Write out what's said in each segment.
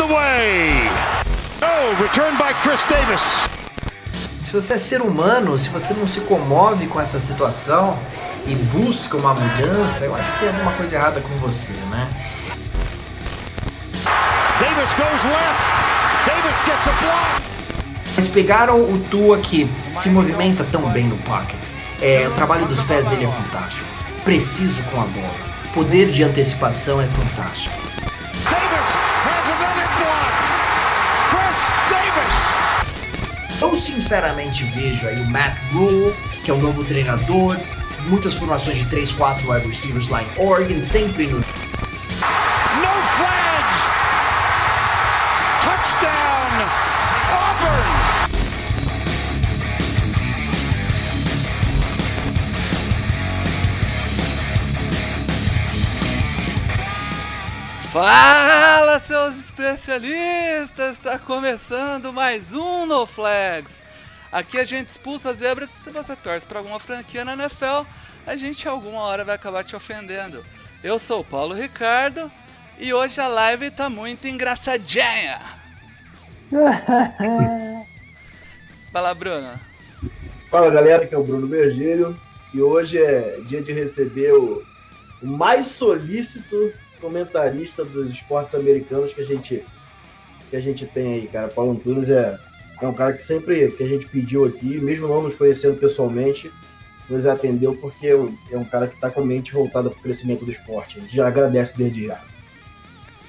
the way. Oh, return by Chris Davis. Se você é ser humano, se você não se comove com essa situação e busca uma mudança, eu acho que tem alguma coisa errada com você, né? Davis goes left. Davis gets a block. Eles pegaram o Tua que se movimenta tão bem no pocket. É, o trabalho dos pés dele é fantástico. Preciso com a bola. Poder de antecipação é fantástico. Eu sinceramente vejo aí o Matt Rule, que é o novo treinador, muitas formações de 3, 4 wide receivers lá em Oregon, sempre no Fala, seus especialistas! Está começando mais um No Flags. Aqui a gente expulsa zebras se você torce para alguma franquia na NFL, a gente alguma hora vai acabar te ofendendo. Eu sou o Paulo Ricardo e hoje a live tá muito engraçadinha. Fala, Bruno. Fala galera, que é o Bruno Vergelho e hoje é dia de receber o mais solícito comentarista dos esportes americanos que a gente que a gente tem aí, cara. Paulo Antunes é, é um cara que sempre que a gente pediu aqui, mesmo não nos conhecendo pessoalmente, nos atendeu porque é um cara que está com a mente voltada para o crescimento do esporte. A gente já agradece desde já.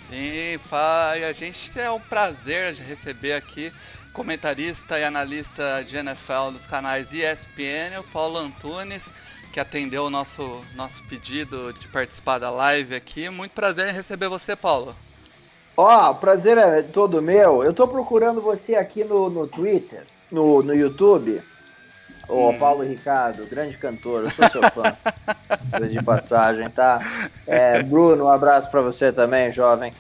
Sim, fa- e a gente é um prazer receber aqui comentarista e analista de NFL dos canais ESPN, o Paulo Antunes, que atendeu o nosso, nosso pedido de participar da live aqui. Muito prazer em receber você, Paulo. Ó, o prazer é todo meu. Eu tô procurando você aqui no, no Twitter, no, no YouTube. Ô, Paulo Ricardo, grande cantor, eu sou seu fã. de passagem, tá? É, Bruno, um abraço pra você também, jovem.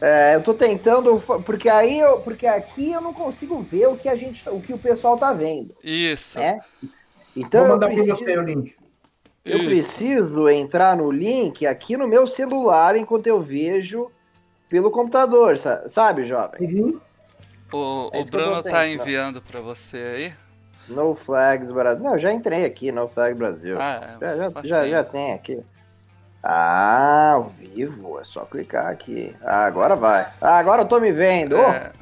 É, eu tô tentando, porque aí eu, porque aqui eu não consigo ver o que a gente, o que o pessoal tá vendo, Isso. né? Então Vou mandar para preciso, você o link. Eu isso. preciso entrar no link aqui no meu celular enquanto eu vejo pelo computador, sa- sabe, jovem? O, É o Bruno tá enviando pra você aí. No Flags Brasil. Não, já entrei aqui, No Flag Brasil. Ah, já, já, facinho. já, já tem aqui. Ah, ao vivo, é só clicar aqui. Ah, agora vai. Ah, agora eu tô me vendo. É,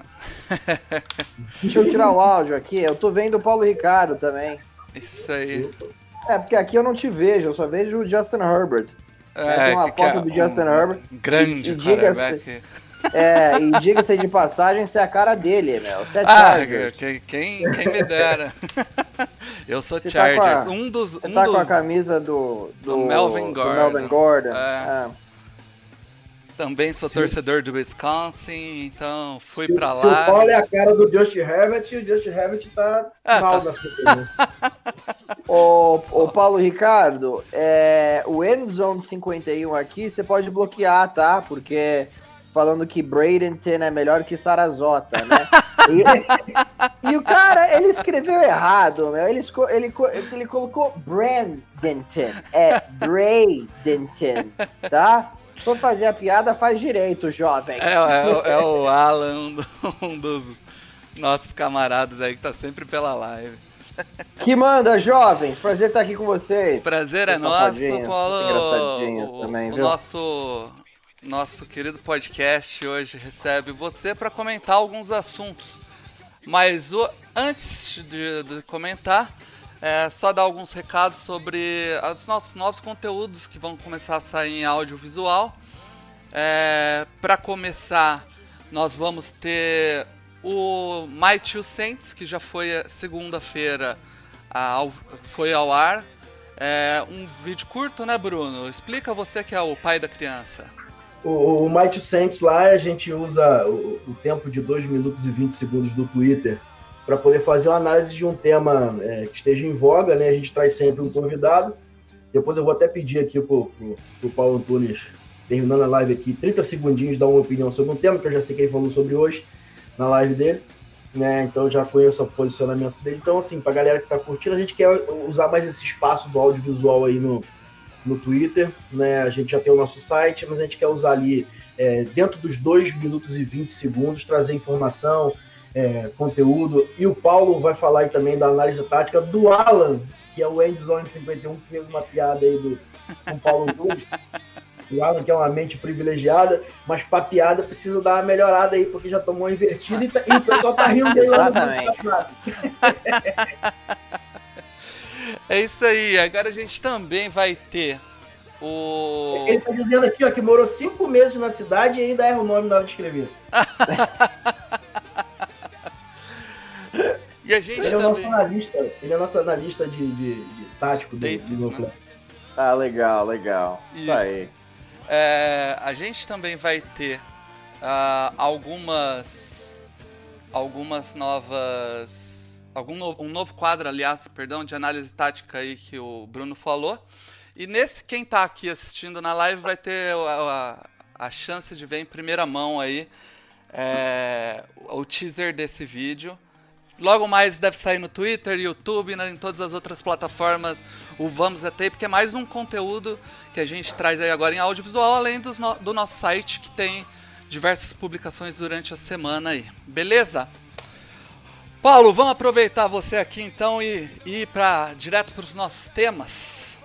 Deixa eu tirar o áudio aqui. Eu tô vendo o Paulo Ricardo também. isso aí. É, porque aqui eu não te vejo, eu só vejo o Justin Herbert. É, tem uma que é foto do Justin um Herbert. Grande E- e quarterback. É, e diga-se de passagem, você é a cara dele, meu. Você é Ah, Chargers. quem, quem me dera. Eu sou Você tá Chargers. a- um dos. Você Um tá com a dos camisa do, do Melvin Gordon. Melvin Gordon. É. Ah. Também sou torcedor do Wisconsin, então fui Se, pra se o lá. Paulo é a cara do Josh Herbert, o Josh Herbert tá Ah, mal tá. na frente. né? Ô, ô Paulo Ricardo, é, o Endzone 51 aqui você pode bloquear, tá? Porque falando que Bradenton é melhor que Sarasota, né? E, e o cara, ele escreveu errado, meu. Ele, ele, ele colocou Brandenton. É Bradenton, tá? Se for fazer a piada, faz direito, jovem. É, é- é o Alan, um, do- dos nossos camaradas aí que tá sempre pela live. Que manda, jovens. Prazer estar aqui com vocês. Prazer é nosso, Paulo. O, também, o viu? nosso, nosso querido podcast hoje recebe você para comentar alguns assuntos. Mas o- antes de, de comentar, é só dar alguns recados sobre os nossos novos conteúdos que vão começar a sair em audiovisual. É, para começar, nós vamos ter o My Two Saints, que já foi segunda-feira, foi ao ar. É um vídeo curto, né, Bruno? Explica você que é o pai da criança. O, o Mighty Saints lá, a gente usa o, o tempo de 2 minutos e 20 segundos do Twitter para poder fazer uma análise de um tema é, que esteja em voga, né? A gente traz sempre um convidado. Depois eu vou até pedir aqui pro, pro Paulo Antunes, terminando a live aqui, 30 segundinhos, dar uma opinião sobre um tema que eu já sei que ele falou sobre hoje na live dele. Né, então já conheço o posicionamento dele. Então, assim, pra galera que tá curtindo, a gente quer usar mais esse espaço do audiovisual aí no, no Twitter, né? A gente já tem o nosso site, mas a gente quer usar ali é, dentro dos 2 minutos e 20 segundos, trazer informação, é, conteúdo. E o Paulo vai falar aí também da análise tática do Alan, que é o Endzone 51, que fez uma piada aí do, com o Paulo Cruz. O Alan, que é uma mente privilegiada, mas pra piada precisa dar uma melhorada aí, porque já tomou uma invertida e, tá, e o pessoal tá rindo dele lá no É isso aí. Agora a gente também vai ter o. Ele tá dizendo aqui, ó, que morou cinco meses na cidade e ainda erra o nome na hora de escrever. e a gente ele também... é nosso analista, ele é nosso analista de, de, de tático do, Davis, do né? Ah, legal, legal. Isso, Isso. aí. É, a gente também vai ter ah, algumas algumas novas algum novo, um novo quadro, aliás, perdão, de análise tática aí que o Bruno falou. E nesse quem tá aqui assistindo na live vai ter a, a, a chance de ver em primeira mão aí é, o teaser desse vídeo. Logo mais deve sair no Twitter, YouTube, né, em todas as outras plataformas o Vamos é Tape, que é mais um conteúdo que a gente traz aí agora em audiovisual, além dos no, do nosso site que tem diversas publicações durante a semana aí. Beleza? Paulo, vamos aproveitar você aqui então e, e ir pra, direto para os nossos temas.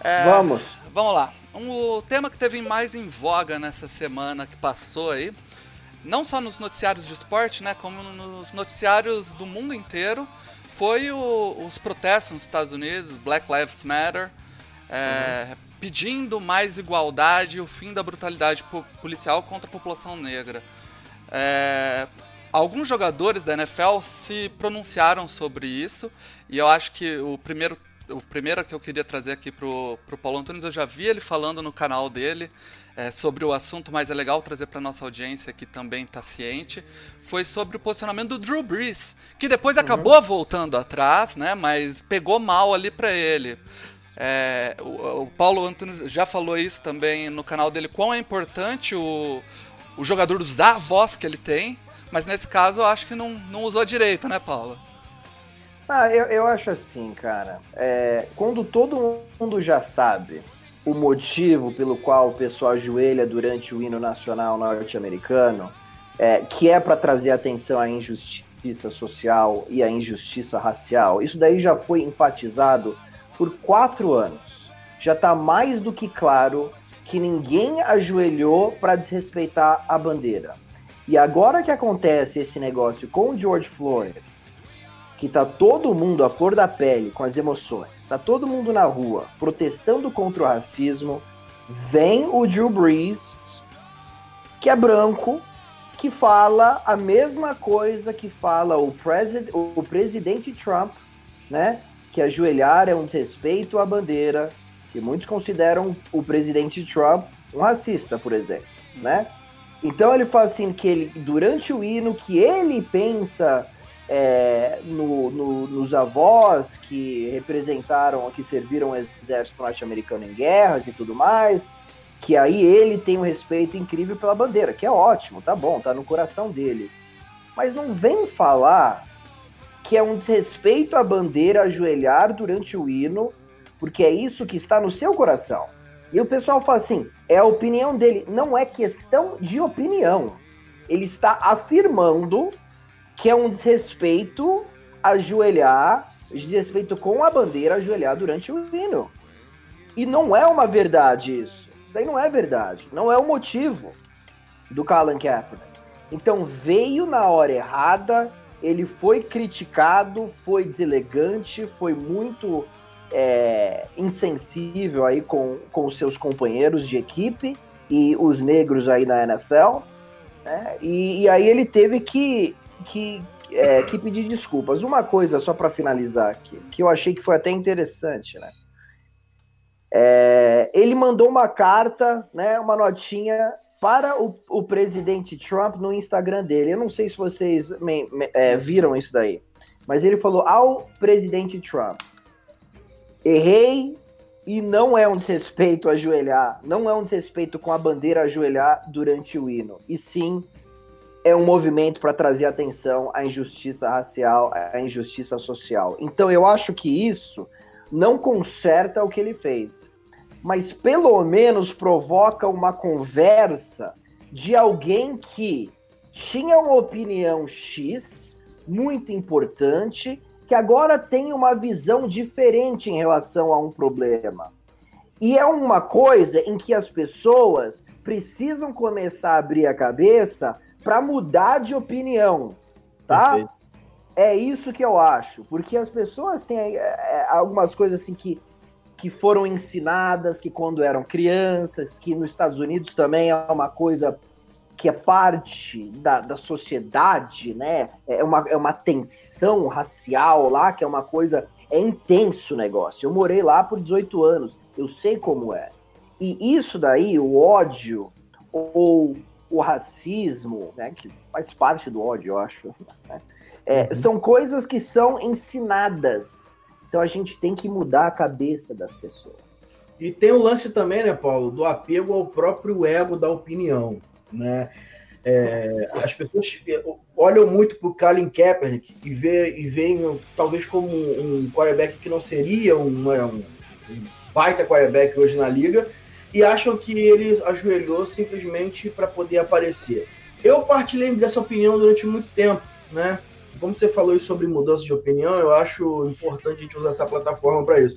É, Vamos. Vamos lá. Um, o tema que teve mais em voga nessa semana que passou aí, não só nos noticiários de esporte, né, como nos noticiários do mundo inteiro, foi o, os protestos nos Estados Unidos, Black Lives Matter, é, uhum. pedindo mais igualdade e o fim da brutalidade policial contra a população negra. É, alguns jogadores da NFL se pronunciaram sobre isso e eu acho que o primeiro o primeiro que eu queria trazer aqui pro, pro Paulo Antunes, eu já vi ele falando no canal dele é, sobre o assunto, mas é legal trazer para nossa audiência que também está ciente, foi sobre o posicionamento do Drew Brees, que depois uhum. acabou voltando atrás, né, mas pegou mal ali para ele. É, o, o, Paulo Antunes já falou isso também no canal dele, quão é importante o, o jogador usar a voz que ele tem, mas nesse caso eu acho que não, não usou direito, né, Paulo? Ah, eu, eu acho assim, cara. É, quando todo mundo já sabe o motivo pelo qual o pessoal ajoelha durante o hino nacional norte-americano, é, que é para trazer atenção à injustiça social e à injustiça racial, isso daí já foi enfatizado por quatro anos. Já está mais do que claro que ninguém ajoelhou para desrespeitar a bandeira. E agora que acontece esse negócio com o George Floyd, que tá todo mundo à flor da pele com as emoções, tá todo mundo na rua protestando contra o racismo, vem o Drew Brees, que é branco, que fala a mesma coisa que fala o, presid o presidente Trump, né? Que ajoelhar é um desrespeito à bandeira, que muitos consideram o presidente Trump um racista, por exemplo, né? Então ele fala assim que ele, durante o hino, que ele pensa é, no, no, nos avós que representaram, que serviram o exército norte-americano em guerras e tudo mais, que aí ele tem um respeito incrível pela bandeira, que é ótimo, tá bom, tá no coração dele. Mas não vem falar que é um desrespeito à bandeira ajoelhar durante o hino, porque é isso que está no seu coração. E o pessoal fala assim: é a opinião dele. Não é questão de opinião. Ele está afirmando que é um desrespeito ajoelhar, desrespeito com a bandeira ajoelhar durante o hino. E não é uma verdade isso. Isso aí não é verdade. Não é o motivo do Colin Kaepernick. Então veio na hora errada, ele foi criticado, foi deselegante, foi muito é, insensível aí com, com seus companheiros de equipe e os negros aí na NFL. Né? E, e aí ele teve que que, é, que pedir desculpas. Uma coisa, só para finalizar aqui, que eu achei que foi até interessante, né? É, ele mandou uma carta, né, uma notinha para o, o, presidente Trump no Instagram dele. Eu não sei se vocês me, me, é, viram isso daí, mas ele falou ao presidente Trump: errei e não é um desrespeito ajoelhar, não é um desrespeito com a bandeira ajoelhar durante o hino, e sim é um movimento para trazer atenção à injustiça racial, à injustiça social. Então eu acho que isso não conserta o que ele fez, mas pelo menos provoca uma conversa de alguém que tinha uma opinião X muito importante, que agora tem uma visão diferente em relação a um problema. E é uma coisa em que as pessoas precisam começar a abrir a cabeça para mudar de opinião, tá? Perfeito. É isso que eu acho, porque as pessoas têm é, algumas coisas assim que, que foram ensinadas, que quando eram crianças, que nos Estados Unidos também é uma coisa que é parte da, da sociedade, né? É uma, é uma tensão racial lá, que é uma coisa. É intenso o negócio. Eu morei lá por 18 anos, eu sei como é. E isso daí, o ódio, ou o racismo, né, que faz parte do ódio, eu acho, né, é, uhum. são coisas que são ensinadas. Então a gente tem que mudar a cabeça das pessoas. E tem o lance também, né, Paulo, do apego ao próprio ego da opinião né? É, as pessoas olham muito para o Colin Kaepernick e, vê, e veem talvez como um quarterback que não seria um, é, um, um baita quarterback hoje na liga e acham que ele ajoelhou simplesmente para poder aparecer. Eu partilhei dessa opinião durante muito tempo, né? Como você falou sobre mudança de opinião, eu acho importante a gente usar essa plataforma para isso.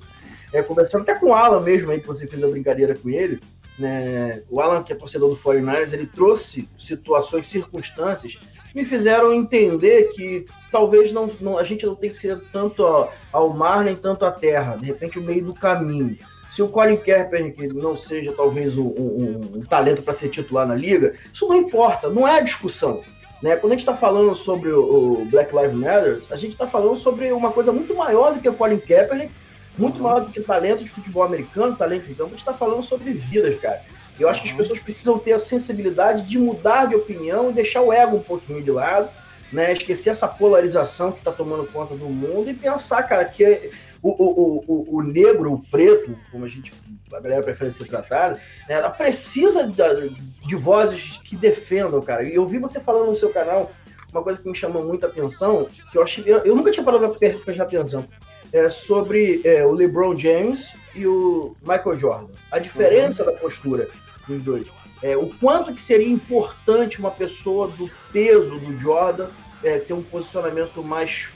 É, conversando até com o Alan mesmo aí, que você fez a brincadeira com ele, né, o Alan, que é torcedor do 49ers, ele trouxe situações, circunstâncias me fizeram entender que talvez não, não, a gente não tem que ser tanto ao mar nem tanto à terra, de repente o meio do caminho. Se o Colin Kaepernick não seja talvez um, um, um talento para ser titular na liga, isso não importa, não é a discussão. Né? Quando a gente está falando sobre o, o, Black Lives Matter, a gente está falando sobre uma coisa muito maior do que o Colin Kaepernick muito maior do que talento de futebol americano, talento de campo, a gente está falando sobre vidas, cara. Eu acho que as uhum. pessoas precisam ter a sensibilidade de mudar de opinião e deixar o ego um pouquinho de lado, né? Esquecer essa polarização que está tomando conta do mundo e pensar, cara, que o, o, o, o negro, o preto, como a gente a galera prefere ser tratada, né, ela precisa de, de vozes que defendam, cara. E eu vi você falando no seu canal uma coisa que me chamou muita atenção, que eu achei, eu, eu nunca tinha parado para prestar atenção é, sobre é, o LeBron James e o Michael Jordan. A diferença uhum. da postura dos dois. É, o quanto que seria importante uma pessoa do peso do Jordan é, ter um posicionamento mais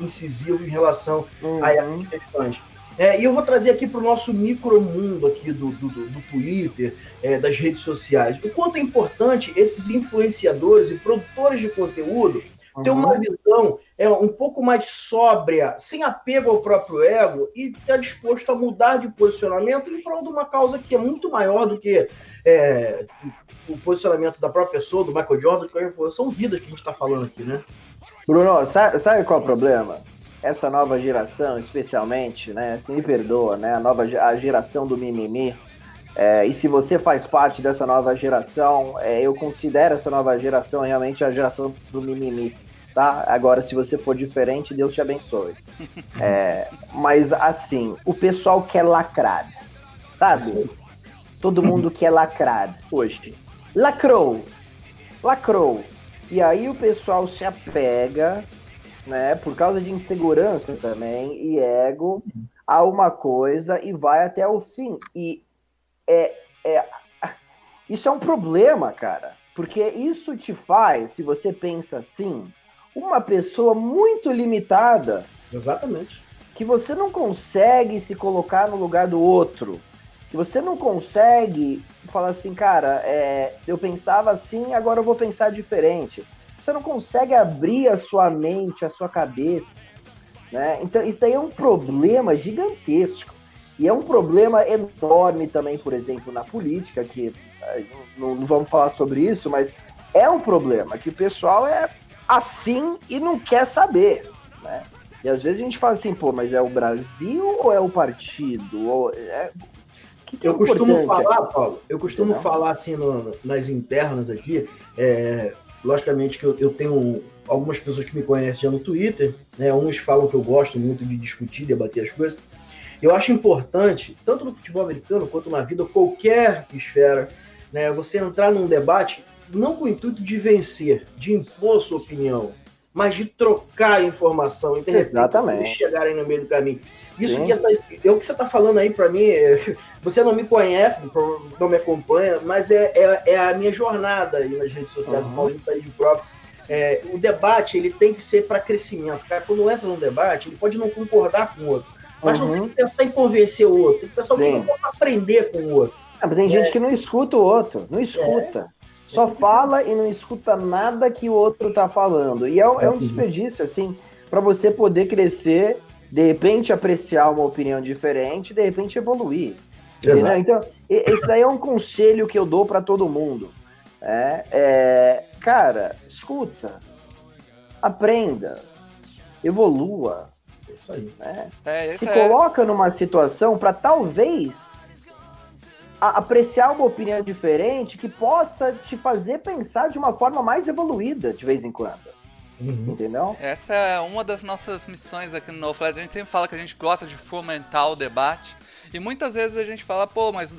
incisivo em relação uhum. a essas questões. É, e eu vou trazer aqui para o nosso micromundo aqui do, do, do Twitter, é, das redes sociais, o quanto é importante esses influenciadores e produtores de conteúdo uhum. ter uma visão é, um pouco mais sóbria, sem apego ao próprio ego e estar disposto a mudar de posicionamento em prol de uma causa que é muito maior do que é, o posicionamento da própria pessoa, do Michael Jordan, são vidas que a gente está falando aqui, né? Bruno, sabe, sabe qual é o problema? Essa nova geração, especialmente, né? Se me perdoa, né? A nova a geração do mimimi. É, e se você faz parte dessa nova geração, é, eu considero essa nova geração realmente a geração do mimimi tá? Agora, se você for diferente, Deus te abençoe. É, mas, assim, o pessoal quer lacrar, sabe? Todo mundo quer lacrar hoje. Lacrou, lacrou. E aí o pessoal se apega, né, por causa de insegurança também e ego, a uma coisa e vai até o fim. E é, é, isso é um problema, cara. Porque isso te faz, se você pensa assim, uma pessoa muito limitada. Exatamente. Que você não consegue se colocar no lugar do outro. Que você não consegue falar assim, cara, é, eu pensava assim, agora eu vou pensar diferente. Você não consegue abrir a sua mente, a sua cabeça. Né? Então, isso daí é um problema gigantesco. E é um problema enorme também, por exemplo, na política, que eh, não, não vamos falar sobre isso, mas é um problema que o pessoal é assim e não quer saber, né? E às vezes a gente fala assim, pô, mas é o Brasil ou é o partido? Ou é... Que que é eu costumo falar, aqui? Paulo, eu costumo Entendeu? falar assim no, nas internas aqui, é, logicamente que eu, eu, tenho algumas pessoas que me conhecem já no Twitter, né? Uns falam que eu gosto muito de discutir, debater as coisas. Eu acho importante, tanto no futebol americano quanto na vida, qualquer esfera, né? Você entrar num debate não com o intuito de vencer, de impor sua opinião, mas de trocar informação e de repente Exatamente. chegarem no meio do caminho. Isso Sim. que essa, é o que você está falando aí para mim, é- você não me conhece, não me acompanha, mas é, é, é a minha jornada aí nas redes sociais, Uhum. o Paulinho tá aí de próprio. É, o debate ele tem que ser para crescimento. Cara, quando entra num debate, ele pode não concordar com o outro, mas não Uhum. tem que pensar em convencer o outro, tem que pensar o que posso aprender com o outro. Ah, mas tem gente que não escuta o outro, não escuta. Só fala e não escuta nada que o outro tá falando. E é, um- é um desperdício, assim, para você poder crescer, de repente apreciar uma opinião diferente, de repente evoluir. Entendeu? Então, esse daí é um conselho que eu dou para todo mundo. É, é, cara, escuta, aprenda, evolua, É isso aí. né? É, se esse é- coloca numa situação para talvez apreciar uma opinião diferente que possa te fazer pensar de uma forma mais evoluída de vez em quando, Uhum. entendeu? Essa é uma das nossas missões aqui no No Flash. A gente sempre fala que a gente gosta de fomentar o debate. E muitas vezes a gente fala, pô, mas uh,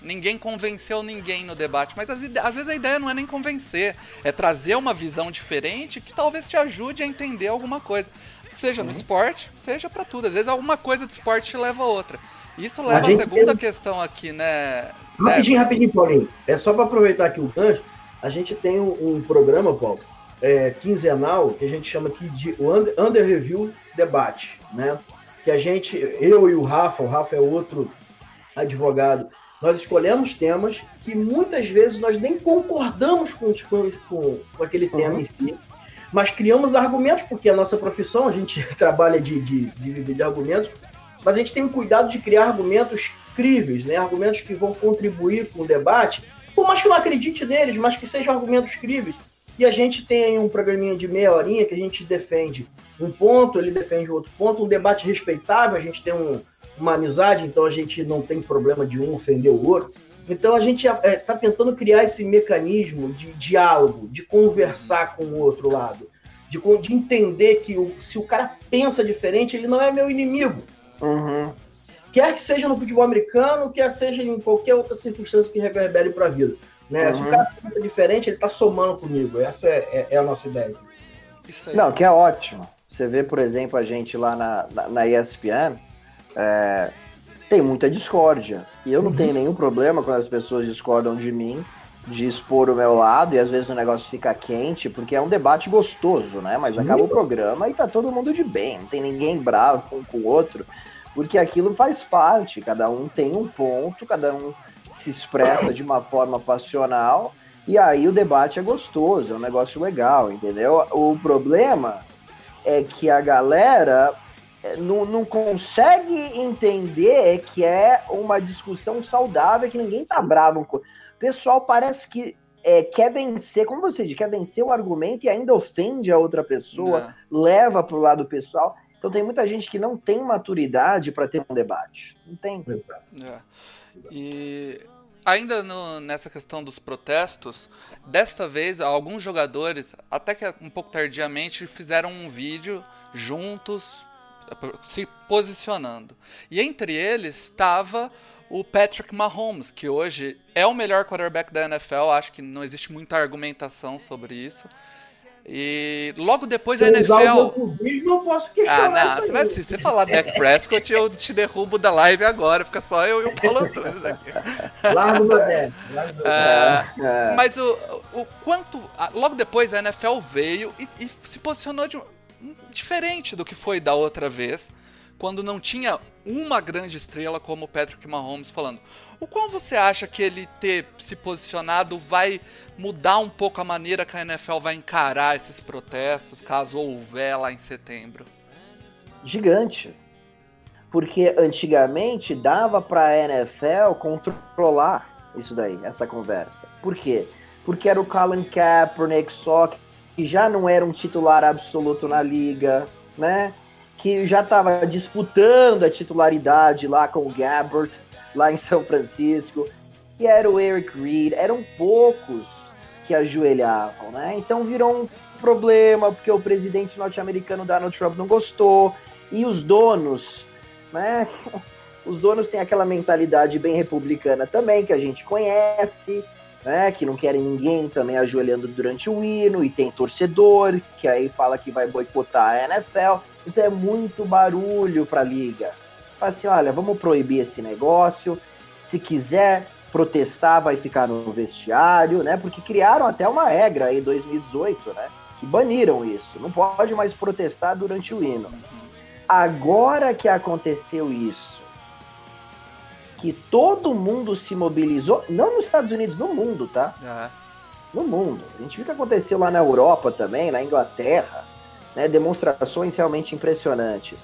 ninguém convenceu ninguém no debate. Mas às, às vezes a ideia não é nem convencer, é trazer uma visão diferente que talvez te ajude a entender alguma coisa. Seja no esporte, seja pra tudo. Às vezes alguma coisa do esporte te leva a outra. Isso leva à gente segunda tem- questão aqui, né? Rapidinho, rapidinho, Paulinho. É só para aproveitar aqui o gancho. A gente tem um, um programa, Paulo, é, quinzenal, que a gente chama aqui de o Under, Under Review Debate, né? Que a gente, eu e o Rafa, o Rafa é outro advogado, nós escolhemos temas que muitas vezes nós nem concordamos com, os- com, com, aquele tema Uhum. em si, mas criamos argumentos, porque a nossa profissão, a gente trabalha de, de, de de argumentos, mas a gente tem o cuidado de criar argumentos críveis, né? argumentos que vão contribuir com o debate, por mais que eu não acredite neles, mas que sejam argumentos críveis. E a gente tem um programinha de meia horinha que a gente defende um ponto, ele defende outro ponto, um debate respeitável, a gente tem um- uma amizade, então a gente não tem problema de um ofender o outro. Então a gente está tentando criar esse mecanismo de diálogo, de conversar com o outro lado, de, de entender que o- se o cara pensa diferente, ele não é meu inimigo Uhum. quer que seja no futebol americano, quer seja em qualquer outra circunstância que reverbere para a vida. Né? Se Uhum. o cara pensa diferente, ele está somando comigo. Essa é, é- é a nossa ideia. Isso aí. Não, que é ótimo. Você vê, por exemplo, a gente lá na, na, na ESPN, é, tem muita discórdia. E eu não Uhum. tenho nenhum problema quando as pessoas discordam de mim, de expor o meu lado, e às vezes o negócio fica quente, porque é um debate gostoso, né? Mas Sim. acaba o programa e tá todo mundo de bem, não tem ninguém bravo um com o outro, porque aquilo faz parte, cada um tem um ponto, cada um se expressa de uma forma passional, e aí o debate é gostoso, é um negócio legal, entendeu? O problema é que a galera é, não, não consegue entender que é uma discussão saudável, que ninguém tá bravo com. O pessoal parece que é, quer vencer, como você diz, quer vencer o argumento e ainda ofende a outra pessoa, Não. leva pro lado pessoal. Então tem muita gente que não tem maturidade para ter um debate. Não tem. É. E ainda no- nessa questão dos protestos, desta vez alguns jogadores, até que um pouco tardiamente, fizeram um vídeo juntos se posicionando. E entre eles estava o Patrick Mahomes, que hoje é o melhor quarterback da NFL, acho que não existe muita argumentação sobre isso. E logo depois a Se NFL. meu clubismo, eu posso Ah, questionar não, você aí. vai, se você falar Dak Prescott, eu te derrubo da live agora, fica só eu e o Paulo Antunes aqui. Largo largo do Adé. É, É, mas o, o quanto. Logo depois a NFL veio e, e se posicionou de, diferente do que foi da outra vez, quando não tinha uma grande estrela como o Patrick Mahomes falando. O qual você acha que ele ter se posicionado vai mudar um pouco a maneira que a NFL vai encarar esses protestos, caso houver lá em setembro? gigante. Porque antigamente dava para a NFL controlar isso daí, essa conversa. Por quê? Porque era o Colin Kaepernick só que já não era um titular absoluto na liga, né? Que já estava disputando a titularidade lá com o Gabbert, lá em São Francisco. E era o Eric Reed, eram poucos que ajoelhavam, né? Então virou um problema, porque o presidente norte-americano Donald Trump não gostou, e os donos, né? Os donos têm aquela mentalidade bem republicana também, que a gente conhece, né? Que não querem ninguém também ajoelhando durante o hino, e tem torcedor que aí fala que vai boicotar a NFL. Então é muito barulho para a liga. Fala assim, olha, vamos proibir esse negócio. Se quiser protestar, vai ficar no vestiário, né? Porque criaram até uma regra em 2018, né? E baniram isso. Não pode mais protestar durante o hino. Agora que aconteceu isso, que todo mundo se mobilizou, não nos Estados Unidos, no mundo, tá? É. No mundo. A gente viu o que aconteceu lá na Europa também, na Inglaterra, né? Demonstrações realmente impressionantes.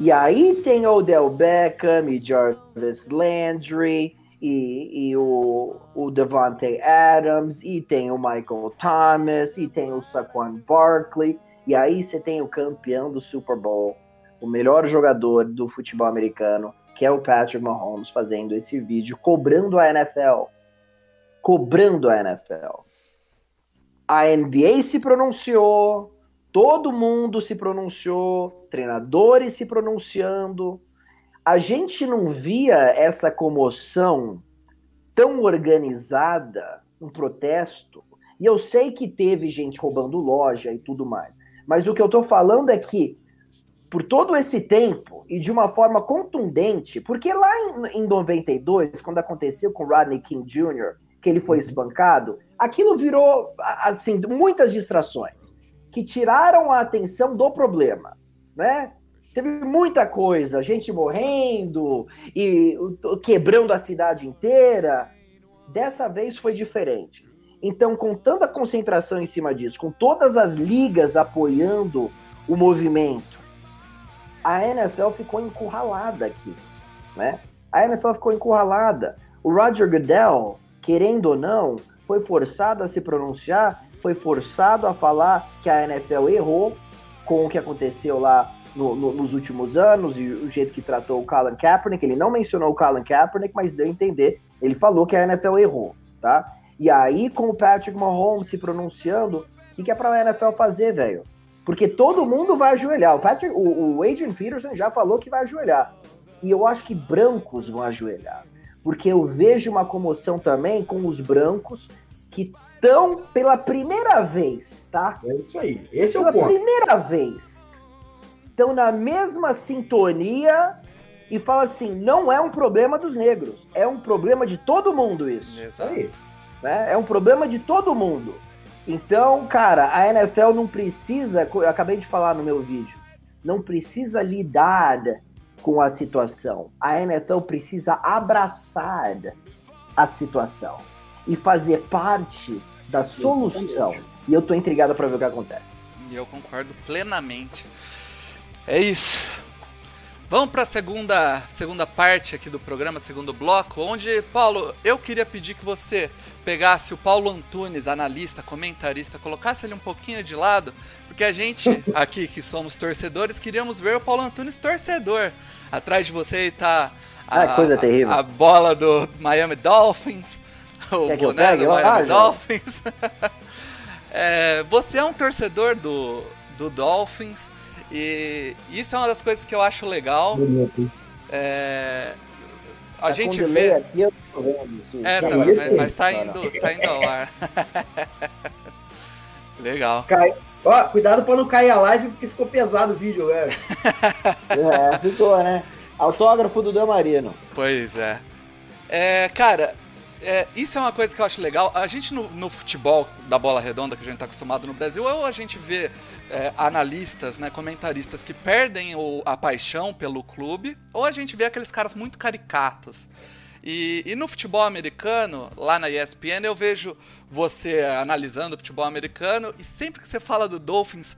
E aí tem Odell Beckham e Jarvis Landry e, e o, o Devante Adams e tem o Michael Thomas e tem o Saquon Barkley e aí você tem o campeão do Super Bowl, o melhor jogador do futebol americano, que é o Patrick Mahomes, fazendo esse vídeo cobrando a NFL. Cobrando a NFL. A NBA se pronunciou, todo mundo se pronunciou, treinadores se pronunciando. A gente não via essa comoção tão organizada, um protesto. E eu sei que teve gente roubando loja e tudo mais. Mas o que eu tô falando é que por todo esse tempo e de uma forma contundente, porque lá em, em 92, quando aconteceu com Rodney King Jr., que ele foi espancado, aquilo virou assim muitas distrações que tiraram a atenção do problema, né? Teve muita coisa, gente morrendo e quebrando a cidade inteira. Dessa vez foi diferente. Então, com tanta concentração em cima disso, com todas as ligas apoiando o movimento, a NFL ficou encurralada aqui, né? A NFL ficou encurralada. O Roger Goodell, querendo ou não, foi forçado a se pronunciar, foi forçado a falar que a NFL errou com o que aconteceu lá no, no, nos últimos anos e o jeito que tratou o Colin Kaepernick. Ele não mencionou o Colin Kaepernick, mas deu a entender. Ele falou que a NFL errou, tá? E aí, com o Patrick Mahomes se pronunciando, o que, que é pra NFL fazer, velho? Porque todo mundo vai ajoelhar. O, Patrick, o, o Adrian Peterson já falou que vai ajoelhar. E eu acho que brancos vão ajoelhar. Porque eu vejo uma comoção também com os brancos que estão pela primeira vez, tá? É isso aí. Esse pela é o ponto. primeira vez. Estão na mesma sintonia e fala assim: não é um problema dos negros, é um problema de todo mundo isso. Isso aí. Né? É um problema de todo mundo. Então, cara, a NFL não precisa, eu acabei de falar no meu vídeo, não precisa lidar com a situação. A NFL precisa abraçar a situação e fazer parte da solução. E eu tô intrigado para ver o que acontece. E eu concordo plenamente. É isso. Vamos para a segunda, segunda parte aqui do programa, segundo bloco, onde, Paulo, eu queria pedir que você pegasse o Paulo Antunes, analista, comentarista, colocasse ele um pouquinho de lado, porque a gente, aqui que somos torcedores, queríamos ver o Paulo Antunes torcedor. Atrás de você está a, Ah, coisa terrível. a bola do Miami Dolphins, o Quer que eu boné pegue? do Ah, Miami já. Dolphins. É, você é um torcedor do, do Dolphins e isso é uma das coisas que eu acho legal. É, a Tá gente vê. aqui, eu tô vendo. É, tá mas, mas tá indo, tá indo ao ar. Legal. Cai... Ó, cuidado pra não cair a live, porque ficou pesado o vídeo, velho. É, ficou, né? Autógrafo do Del Marino. Pois é. É, cara, é, isso é uma coisa que eu acho legal. A gente no, no futebol da bola redonda que a gente tá acostumado no Brasil, ou a gente vê é, analistas, né, comentaristas que perdem o- a paixão pelo clube, ou a gente vê aqueles caras muito caricatos. E, e no futebol americano, lá na ESPN, eu vejo você analisando o futebol americano e sempre que você fala do Dolphins,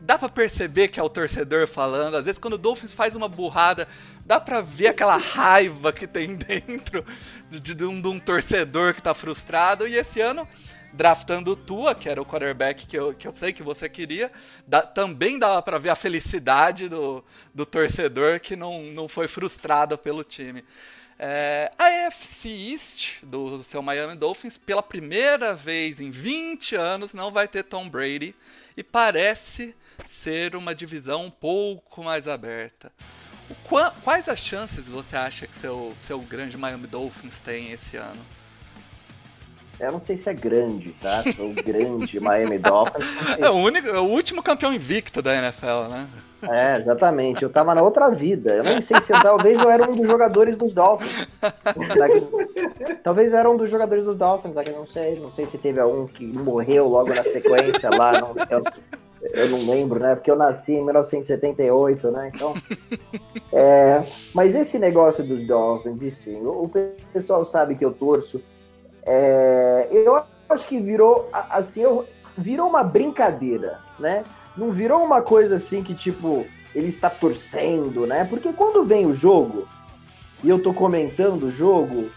dá pra perceber que é o torcedor falando. Às vezes, quando o Dolphins faz uma burrada, dá pra ver aquela raiva que tem dentro de, de um, de um torcedor que tá frustrado. E esse ano, draftando o Tua, que era o quarterback que eu, que eu sei que você queria, também dava pra ver a felicidade do, do torcedor que não, não foi frustrado pelo time. É, a AFC East do seu Miami Dolphins, pela primeira vez em 20 anos, não vai ter Tom Brady e parece ser uma divisão um pouco mais aberta. Qua- quais as chances você acha que seu, seu grande Miami Dolphins tem esse ano? Eu não sei se é grande, tá? O grande Miami Dolphins. É o, único, é o último campeão invicto da NFL, né? É, exatamente. Eu tava na outra vida. Eu nem sei se eu, talvez eu era um dos jogadores dos Dolphins. Talvez eu era um dos jogadores dos Dolphins, aqui não sei. Não sei se teve algum que morreu logo na sequência lá. Não, eu, eu não lembro, né? Porque eu nasci em 1978, né? Então. É, mas esse negócio dos Dolphins, e sim, o, pessoal sabe que eu torço. É, eu acho que virou assim, eu, virou uma brincadeira, né? Não virou uma coisa assim que, tipo, ele está torcendo, né? Porque quando vem o jogo, e eu tô comentando o jogo,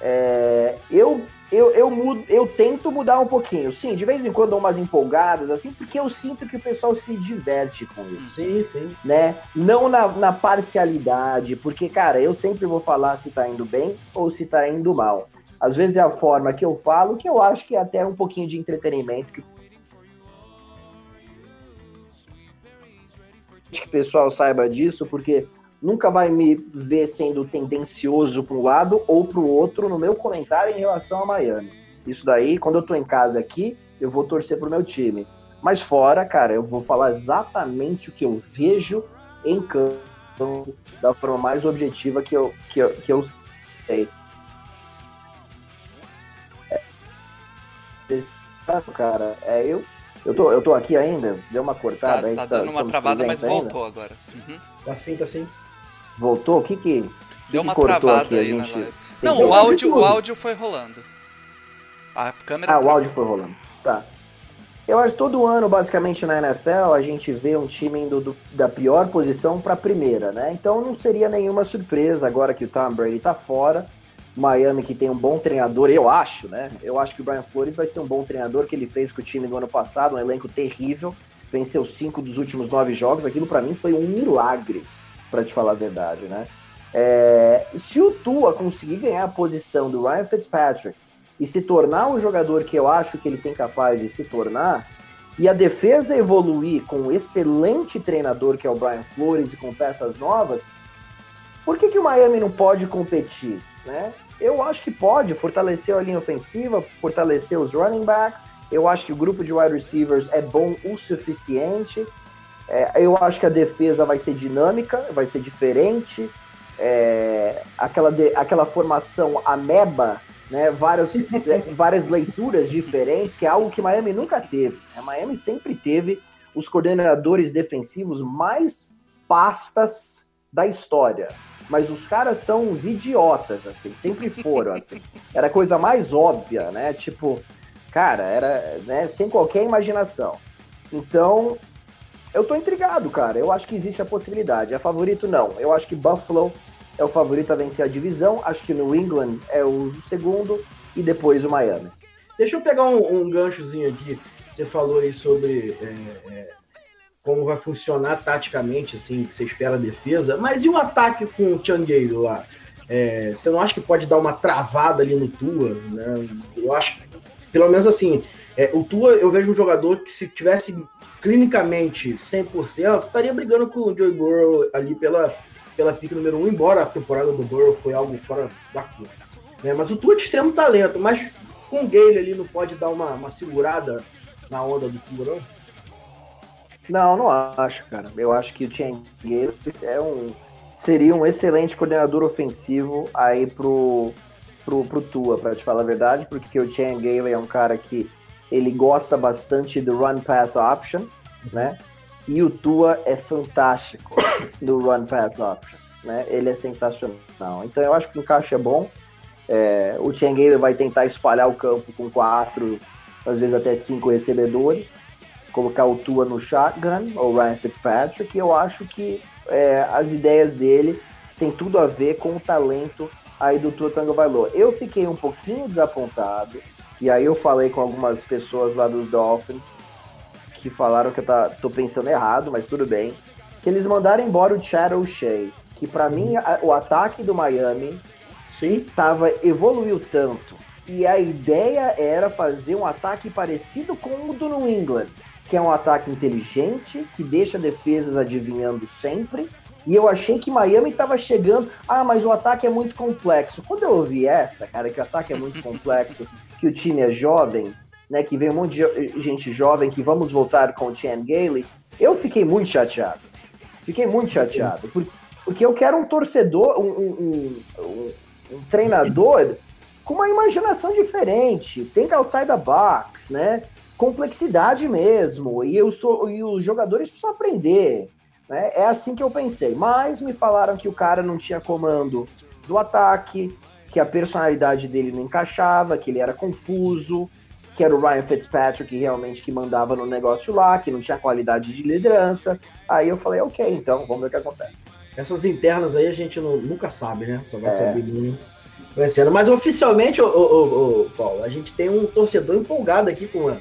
é, eu, eu, eu, mudo, eu tento mudar um pouquinho. Sim, de vez em quando dou umas empolgadas, assim, porque eu sinto que o pessoal se diverte com isso. Sim, sim. Né? Não na, na parcialidade, porque, cara, eu sempre vou falar se tá indo bem ou se tá indo mal. Às vezes é a forma que eu falo, que eu acho que é até um pouquinho de entretenimento que que o pessoal saiba disso, porque nunca vai me ver sendo tendencioso para um lado ou para o outro no meu comentário em relação a Miami. Isso daí, quando eu estou em casa aqui, eu vou torcer pro meu time. Mas fora, cara, eu vou falar exatamente o que eu vejo em campo da forma mais objetiva que eu, que eu, que eu sei. É, cara, é, eu eu tô, eu tô aqui ainda? Deu uma cortada tá, aí? Tá, tá dando uma travada, mas ainda? voltou agora. Uhum. Tá sim, tá sim. Voltou? O que que. Deu que uma travada aqui, aí gente... na live. Não, o áudio, o áudio foi rolando. A câmera. Ah, o áudio foi rolando. Tá. Eu acho que todo ano, basicamente, na NFL, a gente vê um time indo do, da pior posição para a primeira, né? Então não seria nenhuma surpresa agora que o Tom Brady tá fora Miami que tem um bom treinador, eu acho, né? Eu acho que o Brian Flores vai ser um bom treinador que ele fez com o time do ano passado, um elenco terrível, venceu cinco dos últimos nove jogos. Aquilo para mim foi um milagre, para te falar a verdade, né? É, se o Tua conseguir ganhar a posição do Ryan Fitzpatrick e se tornar um jogador que eu acho que ele tem capaz de se tornar, e a defesa evoluir com um excelente treinador que é o Brian Flores e com peças novas, por que, que o Miami não pode competir? Né? Eu acho que pode fortalecer a linha ofensiva, fortalecer os running backs. Eu acho que o grupo de wide receivers é bom o suficiente. É, eu acho que a defesa vai ser dinâmica, vai ser diferente. É, aquela, de, aquela formação ameba, né, várias, é, várias leituras diferentes, que é algo que Miami nunca teve. Né? Miami sempre teve os coordenadores defensivos mais pastas da história mas os caras são uns idiotas, assim, sempre foram, assim. Era a coisa mais óbvia, né? Tipo, cara, era, né, sem qualquer imaginação. Então, eu tô intrigado, cara. Eu acho que existe a possibilidade. É favorito, não. Eu acho que Buffalo é o favorito a vencer a divisão. Acho que New England é o segundo e depois o Miami. Deixa eu pegar um, um ganchozinho aqui. Você falou aí sobre é, é como vai funcionar taticamente, assim, que você espera a defesa. Mas e o ataque com o Changueiro lá? É, você não acha que pode dar uma travada ali no Tua? Né? Eu acho, pelo menos assim, é, o Tua eu vejo um jogador que se tivesse clinicamente 100%, estaria brigando com o Joe Burrow ali pela, pela pick número 1, embora a temporada do Burrow foi algo fora da curva. Né? Mas o Tua é de extremo talento, mas com o Gale ali não pode dar uma, uma segurada na onda do Tua, não? Não, não acho, cara. Eu acho que o Chen é um seria um excelente coordenador ofensivo aí pro pro, pro Tua, para te falar a verdade, porque o Chen Gale é um cara que ele gosta bastante do run pass option, né? E o Tua é fantástico do run pass option, né? Ele é sensacional. Então eu acho que o encaixe é bom. É, o Gale vai tentar espalhar o campo com quatro, às vezes até cinco recebedores colocar o Tua no shotgun, ou Ryan Fitzpatrick, e eu acho que é, as ideias dele tem tudo a ver com o talento aí do Tua Tango Bailô. Eu fiquei um pouquinho desapontado, e aí eu falei com algumas pessoas lá dos Dolphins, que falaram que eu tá, tô pensando errado, mas tudo bem, que eles mandaram embora o Chad O'Shea, que para mim a, o ataque do Miami sim tava evoluiu tanto e a ideia era fazer um ataque parecido com o do New England, que é um ataque inteligente, que deixa defesas adivinhando sempre. E eu achei que Miami estava chegando. Ah, mas o ataque é muito complexo. Quando eu ouvi essa, cara, que o ataque é muito complexo, que o time é jovem, né? Que vem um monte de gente jovem que vamos voltar com o Chan Gailey. Eu fiquei muito chateado. Fiquei muito chateado. Porque, eu quero um torcedor, um, um, um, um treinador com uma imaginação diferente. Tem outside the box, né? Complexidade mesmo. E, eu estou, e os jogadores precisam aprender. Né? É assim que eu pensei. Mas me falaram que o cara não tinha comando do ataque, que a personalidade dele não encaixava, que ele era confuso, que era o Ryan Fitzpatrick realmente que mandava no negócio lá, que não tinha qualidade de liderança. Aí eu falei, ok, então vamos ver o que acontece. Essas internas aí a gente não, nunca sabe, né? Só vai é. saber vencendo. Mas oficialmente, ô, ô, ô, Paulo, a gente tem um torcedor empolgado aqui com, a,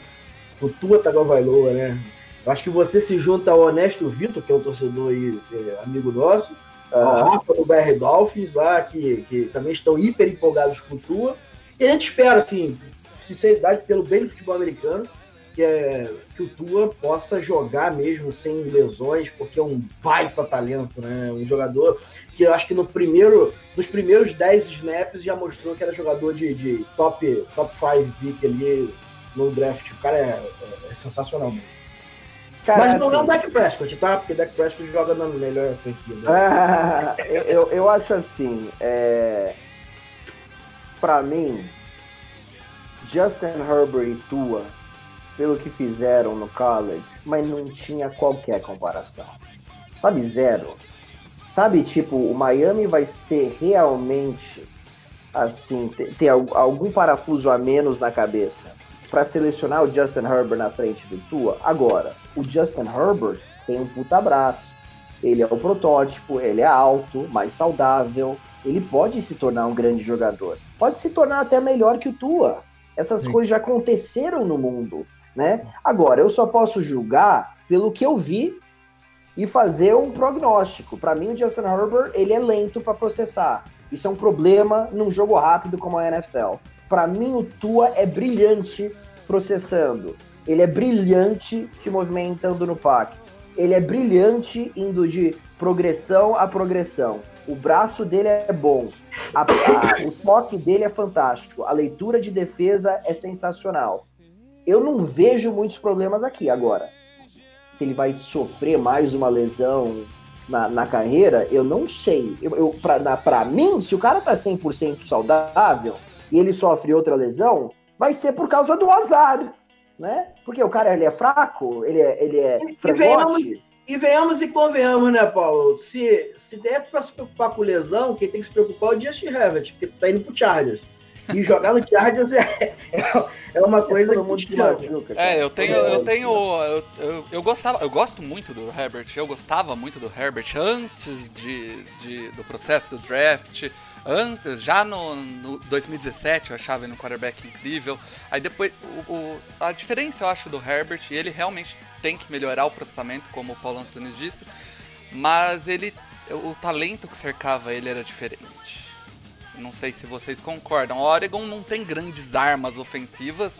com o Tua Tagovailoa, né? Eu acho que você se junta ao Honesto Vitor, que é um torcedor aí, é, amigo nosso, uhum. ao Rafa do BR Dolphins lá, que, que também estão hiper empolgados com o Tua. E a gente espera, assim, sinceridade, pelo bem do futebol americano, que, é, que o Tua possa jogar mesmo sem lesões, porque é um baita talento, né? Um jogador que eu acho que no primeiro, nos primeiros 10 snaps já mostrou que era jogador de, de top, top 5 pick ali no draft. O cara é, é, é sensacional mesmo. Cara, Mas não assim, é o Dak Prescott, tá? Porque o Dak Prescott joga na melhor franquia. Né? eu, eu acho assim, é... pra mim, Justin Herbert e Tua, pelo que fizeram no college, mas não tinha qualquer comparação. Sabe, zero. Sabe, tipo, o Miami vai ser realmente assim, ter, algum parafuso a menos na cabeça para selecionar o Justin Herbert na frente do Tua. Agora, o Justin Herbert tem um puta braço. Ele é o protótipo, ele é alto, mais saudável, ele pode se tornar um grande jogador. Pode se tornar até melhor que o Tua. Essas Sim. coisas já aconteceram no mundo, né? Agora, eu só posso julgar pelo que eu vi e fazer um prognóstico. Para mim, o Justin Herbert, ele é lento para processar. Isso é um problema num jogo rápido como a NFL. Para mim, o Tua é brilhante processando. Ele é brilhante se movimentando no parque. Ele é brilhante indo de progressão a progressão. O braço dele é bom. A, a, o toque dele é fantástico. A leitura de defesa é sensacional. Eu não vejo muitos problemas aqui agora. Se ele vai sofrer mais uma lesão na, na carreira, eu não sei. Eu, eu, pra, na, pra mim, se o cara tá 100% saudável e ele sofre outra lesão, vai ser por causa do azar, né? Porque o cara ele é fraco, ele é, ele é frangote. E venhamos e convenhamos, né, Paulo? Se, se der para se preocupar com lesão, quem tem que se preocupar é o Justin Herbert, porque tá indo pro Chargers. E jogar no Chargers é, é, é uma coisa é muito machuca. É, eu tenho, eu tenho, eu, eu, eu, gostava, eu gosto muito do Herbert, eu gostava muito do Herbert antes de, de do processo do draft. Antes, já no, no 2017 eu achava ele um quarterback incrível. Aí depois, o, o, a diferença eu acho do Herbert, ele realmente tem que melhorar o processamento, como o Paulo Antunes disse, mas ele, o talento que cercava ele era diferente. Não sei se vocês concordam. O Oregon não tem grandes armas ofensivas,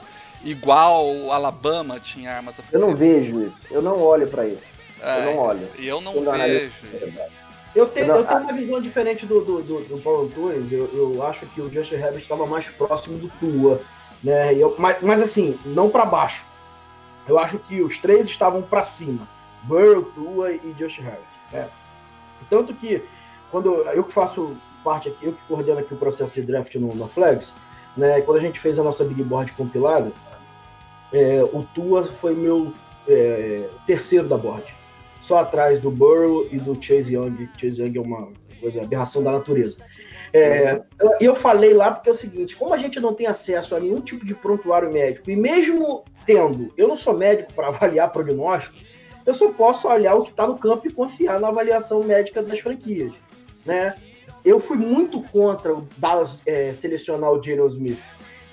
igual o Alabama tinha armas ofensivas. Eu não vejo isso. Eu não olho para isso. É, eu não olho. E eu não eu vejo. Eu tenho, eu, eu tenho uma visão diferente do, do, do, do Paulo Antunes. Eu, eu acho que o Justin Herbert estava mais próximo do Tua. Né? Eu, mas, mas assim, não para baixo. Eu acho que os três estavam para cima. Burrow, Tua e Justin Herbert. Né? Tanto que quando eu que faço parte aqui, eu que coordeno aqui o processo de draft no, no Flags, né? Quando a gente fez a nossa big board compilada, é, o Tua foi meu é, terceiro da board, só atrás do Burrow e do Chase Young. Chase Young é uma coisa, aberração da natureza. É, eu falei lá porque é o seguinte: como a gente não tem acesso a nenhum tipo de prontuário médico, e mesmo tendo, eu não sou médico para avaliar prognóstico, eu só posso olhar o que está no campo e confiar na avaliação médica das franquias. Né? Eu fui muito contra o Dallas é, selecionar o Jalen Smith.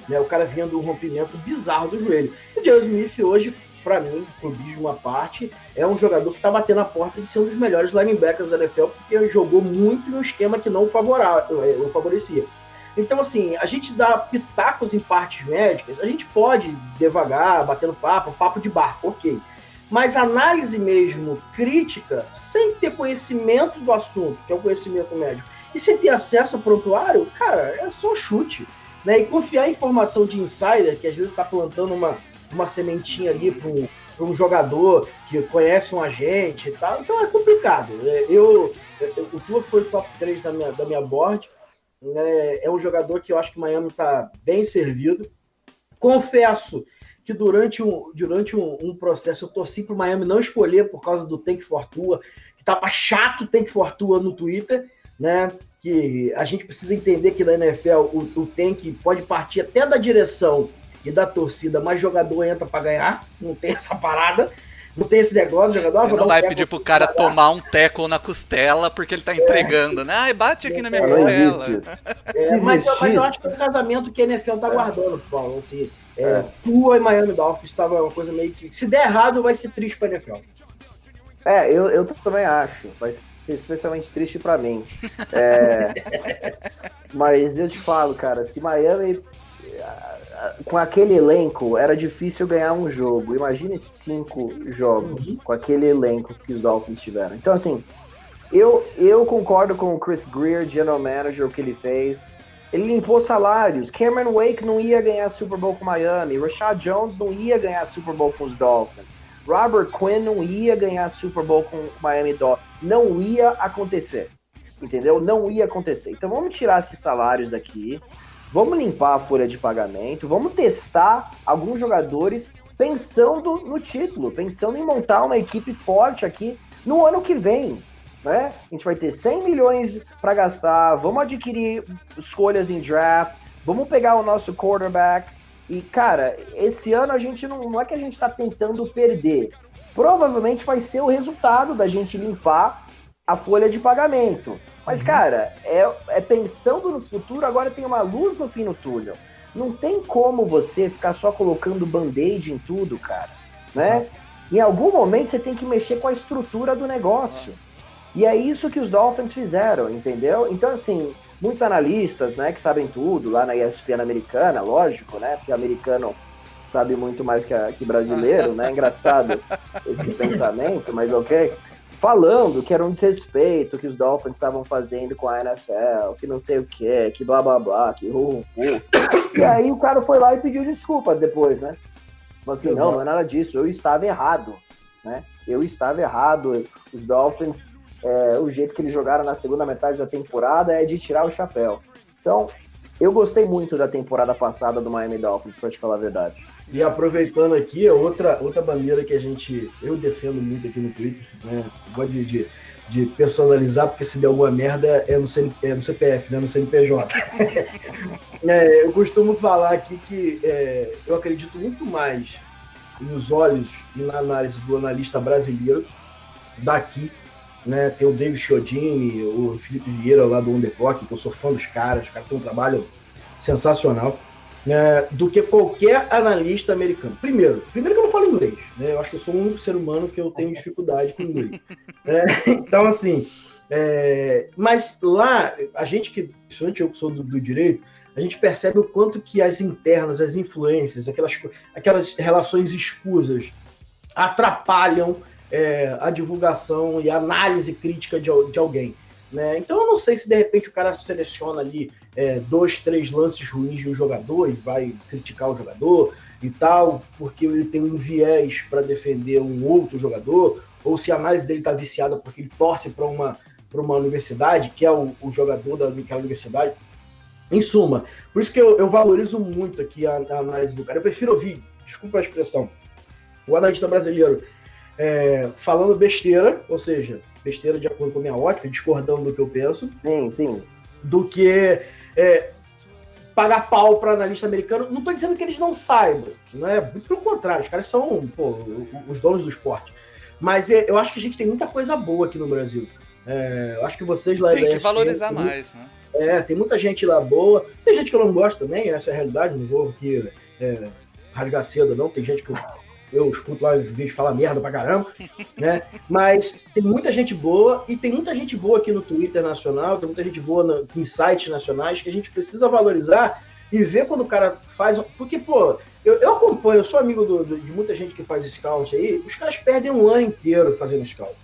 Né? O cara vinha do rompimento bizarro do joelho. O Jalen Smith hoje, para mim, clubismo uma parte, é um jogador que está batendo a porta de ser um dos melhores linebackers da NFL, porque jogou muito no esquema que não é, o favorecia. Então, assim, a gente dá pitacos em partes médicas, a gente pode devagar, batendo papo, papo de barco, ok. Mas análise mesmo crítica, sem ter conhecimento do assunto, que é o conhecimento médico, e sem ter acesso ao prontuário, cara, é só chute. né? E confiar em informação de insider, que às vezes está plantando uma, uma sementinha ali para um, jogador que conhece um agente e tal. Então é complicado. É, eu, eu o Tua foi o top 3 da minha, da minha board. É, é um jogador que eu acho que o Miami está bem servido. Confesso que durante um, durante um, um processo eu torci para o Miami não escolher por causa do Tank Fortua, que tava chato o Tank Fortua no Twitter, né? Que a gente precisa entender que na NFL o, o Tank pode partir até da direção e da torcida, mas jogador entra para ganhar, não tem essa parada. Não tem esse negócio, jogador. Você não vai um pedir pro cara tomar um teco na costela porque ele tá entregando, é. né? Ai, bate aqui na minha costela. É, mas, mas, eu acho que é um casamento que a NFL tá é. guardando, Paulo. Assim, é, é. Tua e Miami Dolphins estava uma coisa meio que. Se der errado, vai ser triste pra NFL. É, eu, eu também acho. Vai ser especialmente triste para mim. É, mas eu te falo, cara, se Miami com aquele elenco era difícil ganhar um jogo. Imagine cinco jogos uhum. com aquele elenco que os Dolphins tiveram. Então, assim, eu, eu concordo com o Chris Greer, general manager, o que ele fez. Ele limpou salários. Cameron Wake não ia ganhar Super Bowl com Miami. Rashad Jones não ia ganhar Super Bowl com os Dolphins. Robert Quinn não ia ganhar Super Bowl com o Miami Dolphins. Não ia acontecer. Entendeu? Não ia acontecer. Então vamos tirar esses salários daqui. Vamos limpar a folha de pagamento. Vamos testar alguns jogadores pensando no título, pensando em montar uma equipe forte aqui no ano que vem né? A gente vai ter 100 milhões para gastar, vamos adquirir escolhas em draft, vamos pegar o nosso quarterback. E, cara, esse ano a gente não, não é que a gente está tentando perder. Provavelmente vai ser o resultado da gente limpar a folha de pagamento. Mas, uhum. cara, é, é pensando no futuro, agora tem uma luz no fim do túnel. Não tem como você ficar só colocando band-aid em tudo, cara. Né? Em algum momento você tem que mexer com a estrutura do negócio. E é isso que os Dolphins fizeram, entendeu? Então, assim, muitos analistas, né, que sabem tudo, lá na ESPN americana, lógico, né, porque americano sabe muito mais que, a, que brasileiro, né, engraçado esse pensamento, mas ok, falando que era um desrespeito que os Dolphins estavam fazendo com a NFL, que não sei o que, que blá blá blá, que uh. E aí o cara foi lá e pediu desculpa depois, né? Falou assim, não, não é nada disso, eu estava errado, né? Eu estava errado, os Dolphins é, o jeito que eles jogaram na segunda metade da temporada é de tirar o chapéu. Então, eu gostei muito da temporada passada do Miami Dolphins, para te falar a verdade. E aproveitando aqui, outra, outra bandeira que a gente, eu defendo muito aqui no Twitter, né? Gosto de, de personalizar, porque se der alguma merda é no, CN, é no CPF, né? no CNPJ. é, eu costumo falar aqui que é, eu acredito muito mais nos olhos e na análise do analista brasileiro daqui né? Tem o David Chiodini, o Felipe Vieira lá do Underclock, que eu sou fã dos caras, os caras têm um trabalho sensacional, né? do que qualquer analista americano. Primeiro, primeiro que eu não falo inglês, né? Eu acho que eu sou o único ser humano que eu tenho dificuldade com inglês. é, então, assim, é, mas lá, a gente que, principalmente eu que sou do, do direito, a gente percebe o quanto que as internas, as influências, aquelas, aquelas relações escusas atrapalham é, a divulgação e a análise crítica de, de alguém. Né? Então eu não sei se de repente o cara seleciona ali é, dois, três lances ruins de um jogador e vai criticar o jogador e tal, porque ele tem um viés para defender um outro jogador, ou se a análise dele está viciada porque ele torce para uma, uma universidade, que é o, o jogador daquela universidade. Em suma, por isso que eu, eu valorizo muito aqui a, a, análise do cara. Eu prefiro ouvir, desculpa a expressão, o analista brasileiro é, falando besteira, ou seja, besteira de acordo com a minha ótica, discordando do que eu penso. Sim, sim. Do que é, pagar pau para analista americano. Não estou dizendo que eles não saibam, não é? Muito pelo contrário, os caras são pô, os donos do esporte. Mas é, eu acho que a gente tem muita coisa boa aqui no Brasil. É, eu acho que vocês lá Tem que valorizar tem, mais, né? É, tem muita gente lá boa. Tem gente que eu não gosto também, essa é a realidade, não vou aqui é, rasgar cedo, não. Tem gente que eu eu escuto lá vídeo falar merda pra caramba, né? Mas tem muita gente boa e tem muita gente boa aqui no Twitter nacional, tem muita gente boa no, em sites nacionais que a gente precisa valorizar e ver quando o cara faz. Porque, pô, eu, eu acompanho, eu sou amigo do, do, de muita gente que faz scout aí, os caras perdem um ano inteiro fazendo scout.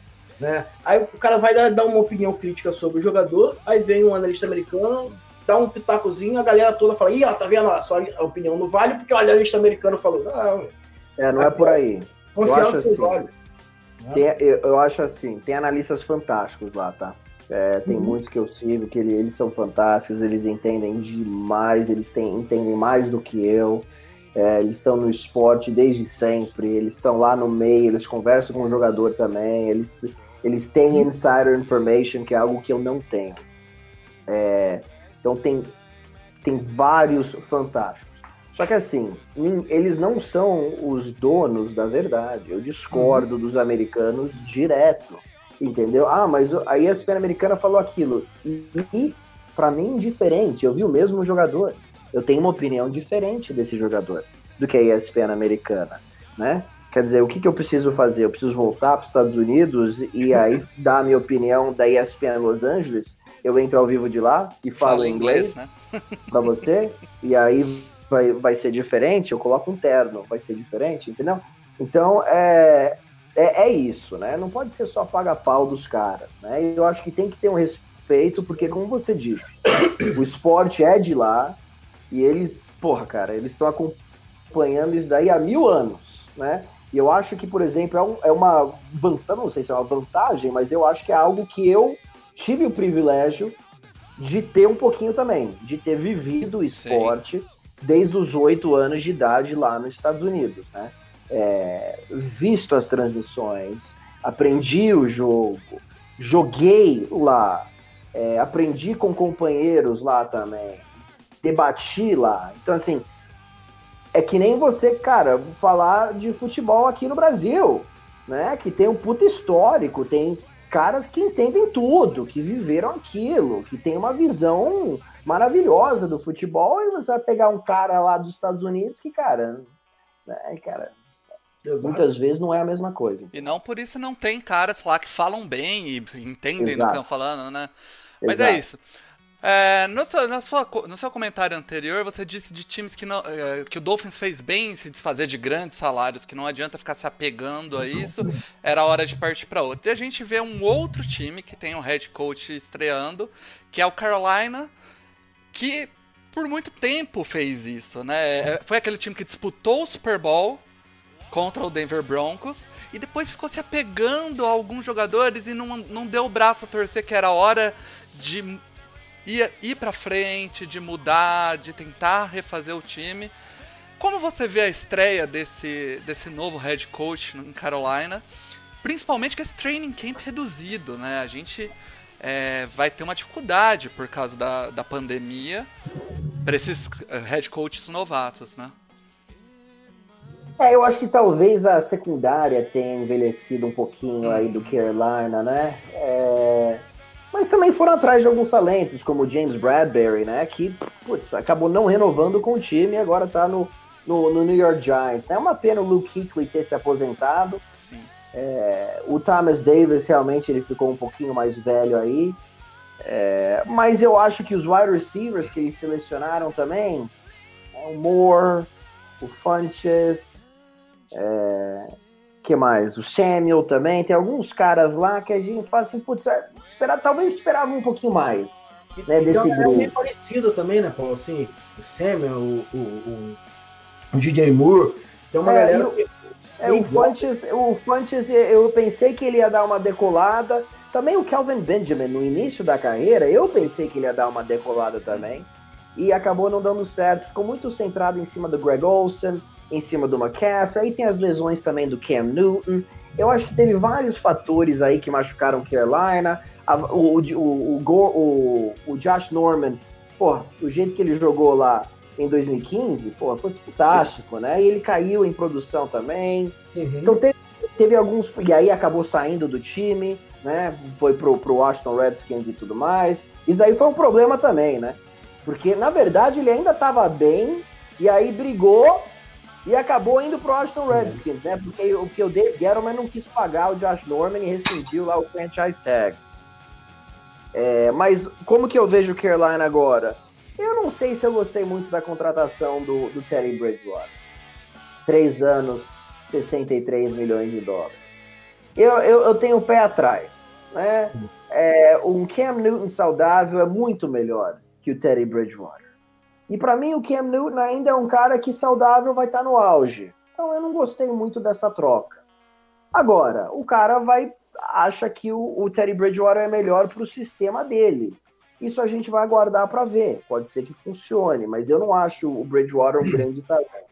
Né? Aí o cara vai dar, dar uma opinião crítica sobre o jogador, aí vem um analista americano, dá um pitacozinho, a galera toda fala, ih, ó, tá vendo? A sua opinião não vale porque o analista americano falou. Não, É, não é por aí. confiar acho assim. Tem- eu, eu acho assim, tem analistas fantásticos lá, tá? É, tem Uhum. muitos que eu sigo que ele- eles são fantásticos, eles entendem demais, eles têm, entendem mais do que eu. É, eles estão no esporte desde sempre, eles estão lá no meio, eles conversam com o jogador também, eles, eles têm insider information, que é algo que eu não tenho. É, então tem, tem vários fantásticos. Só que assim, eles não são os donos da verdade. Eu discordo dos americanos direto. Entendeu? Ah, mas a ESPN americana falou aquilo. E, e para mim, diferente. Eu vi o mesmo jogador. Eu tenho uma opinião diferente desse jogador do que a ESPN americana, né? Quer dizer, o que, que eu preciso fazer? Eu preciso voltar para os Estados Unidos e aí dar a minha opinião da ESPN Los Angeles? Eu entro ao vivo de lá e falo Fala inglês, inglês, para você, e aí vai, vai ser diferente, eu coloco um terno, vai ser diferente, entendeu? Então, é, é, é isso, né? Não pode ser só paga-pau dos caras, né? Eu acho que tem que ter um respeito, porque, como você disse, o esporte é de lá, e eles, porra, cara, eles estão acompanhando isso daí há mil anos, né? E eu acho que, por exemplo, é, um- é uma vantagem, não sei se é uma vantagem, mas eu acho que é algo que eu tive o privilégio de ter um pouquinho também, de ter vivido o esporte desde os oito anos de idade lá nos Estados Unidos, né? É, visto as transmissões, aprendi o jogo, joguei lá, é, aprendi com companheiros lá também, debati lá. Então, assim, é que nem você, cara, falar de futebol aqui no Brasil, né? Que tem um puta histórico, tem caras que entendem tudo, que viveram aquilo, que tem uma visão maravilhosa do futebol, e você vai pegar um cara lá dos Estados Unidos que, cara, né, cara, Exato. muitas vezes não é a mesma coisa. E não por isso não tem caras lá que falam bem e entendem do que Exato. estão falando, né? Mas é Exato. isso. É, no, seu, na sua no seu comentário anterior, você disse de times que, não, é, que o Dolphins fez bem em se desfazer de grandes salários, que não adianta ficar se apegando a isso, era hora de partir para outro. E a gente vê um outro time que tem um head coach estreando, que é o Carolina, que por muito tempo fez isso, né? É, Foi aquele time que disputou o Super Bowl contra o Denver Broncos e depois ficou se apegando a alguns jogadores e não, não deu o braço a torcer que era hora de ir, ir pra frente, de mudar, de tentar refazer o time. Como você vê a estreia desse, desse novo head coach em Carolina? Principalmente com esse training camp reduzido, né? A gente é, vai ter uma dificuldade por causa da, da pandemia para esses eh, head coaches novatos, né? É, eu acho que talvez a secundária tenha envelhecido um pouquinho aí do Carolina, né? É, Mas também foram atrás de alguns talentos, como o James Bradbury, né? Que putz, acabou não renovando com o time e agora tá no, no, no New York Giants. É uma pena o Luke Kuechly ter se aposentado. É, o Thomas Davis realmente ele ficou um pouquinho mais velho aí. É, mas eu acho que os wide receivers que eles selecionaram também, é, o Moore, o Funches, é, que mais? O Samuel também, tem alguns caras lá que a gente fala assim, putz, é, esperar, talvez esperava um pouquinho mais. né, desse galera grupo. meio parecida também, né, Paulo? Assim, o Samuel, o, o, o, o DJ Moore, tem uma É, galera e que É, o igual. Funches, o Funches, eu pensei que ele ia dar uma decolada. Também o Calvin Benjamin, no início da carreira, eu pensei que ele ia dar uma decolada também. E acabou não dando certo. Ficou muito centrado em cima do Greg Olsen, em cima do McCaffrey. Aí tem as lesões também do Cam Newton. Eu acho que teve vários fatores aí que machucaram Carolina. A- o, o, o, o, o, o Josh Norman, pô, o jeito que ele jogou lá em 2015, pô, foi fantástico, né? E ele caiu em produção também. Uhum. Então teve, teve alguns. E aí acabou saindo do time, né? Foi pro, pro Washington Redskins e tudo mais. Isso daí foi um problema também, né? Porque, na verdade, ele ainda estava bem, e aí brigou e acabou indo pro Washington Redskins, né? Porque o que o Dave Gettleman não quis pagar o Josh Norman e rescindiu lá o franchise tag. É, mas como que eu vejo o Carolina agora? Eu não sei se eu gostei muito da contratação do, do Teddy Bridgewater. Três anos, 63 milhões de dólares. Eu, eu, eu tenho o pé atrás, né? É, um Cam Newton saudável é muito melhor que o Teddy Bridgewater. E para mim o Cam Newton ainda é um cara que saudável vai estar tá no auge. Então eu não gostei muito dessa troca. Agora, o cara vai acha que o, o Teddy Bridgewater é melhor para o sistema dele. Isso a gente vai aguardar para ver. Pode ser que funcione, mas eu não acho o Bridgewater um grande talento.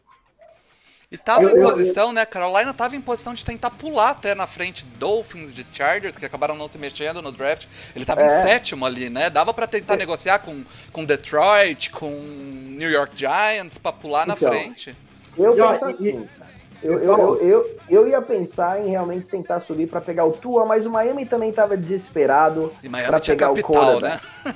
E tava eu, em posição, eu, né? Carolina tava em posição de tentar pular até na frente Dolphins, de Chargers, que acabaram não se mexendo no draft. Ele tava é. em sétimo ali, né? Dava para tentar é. negociar com, com Detroit, com New York Giants, para pular então, na frente. Eu penso assim. Eu, eu, eu, eu, ia pensar em realmente tentar subir para pegar o Tua, mas o Miami também tava desesperado para pegar capital, o Cora. Né?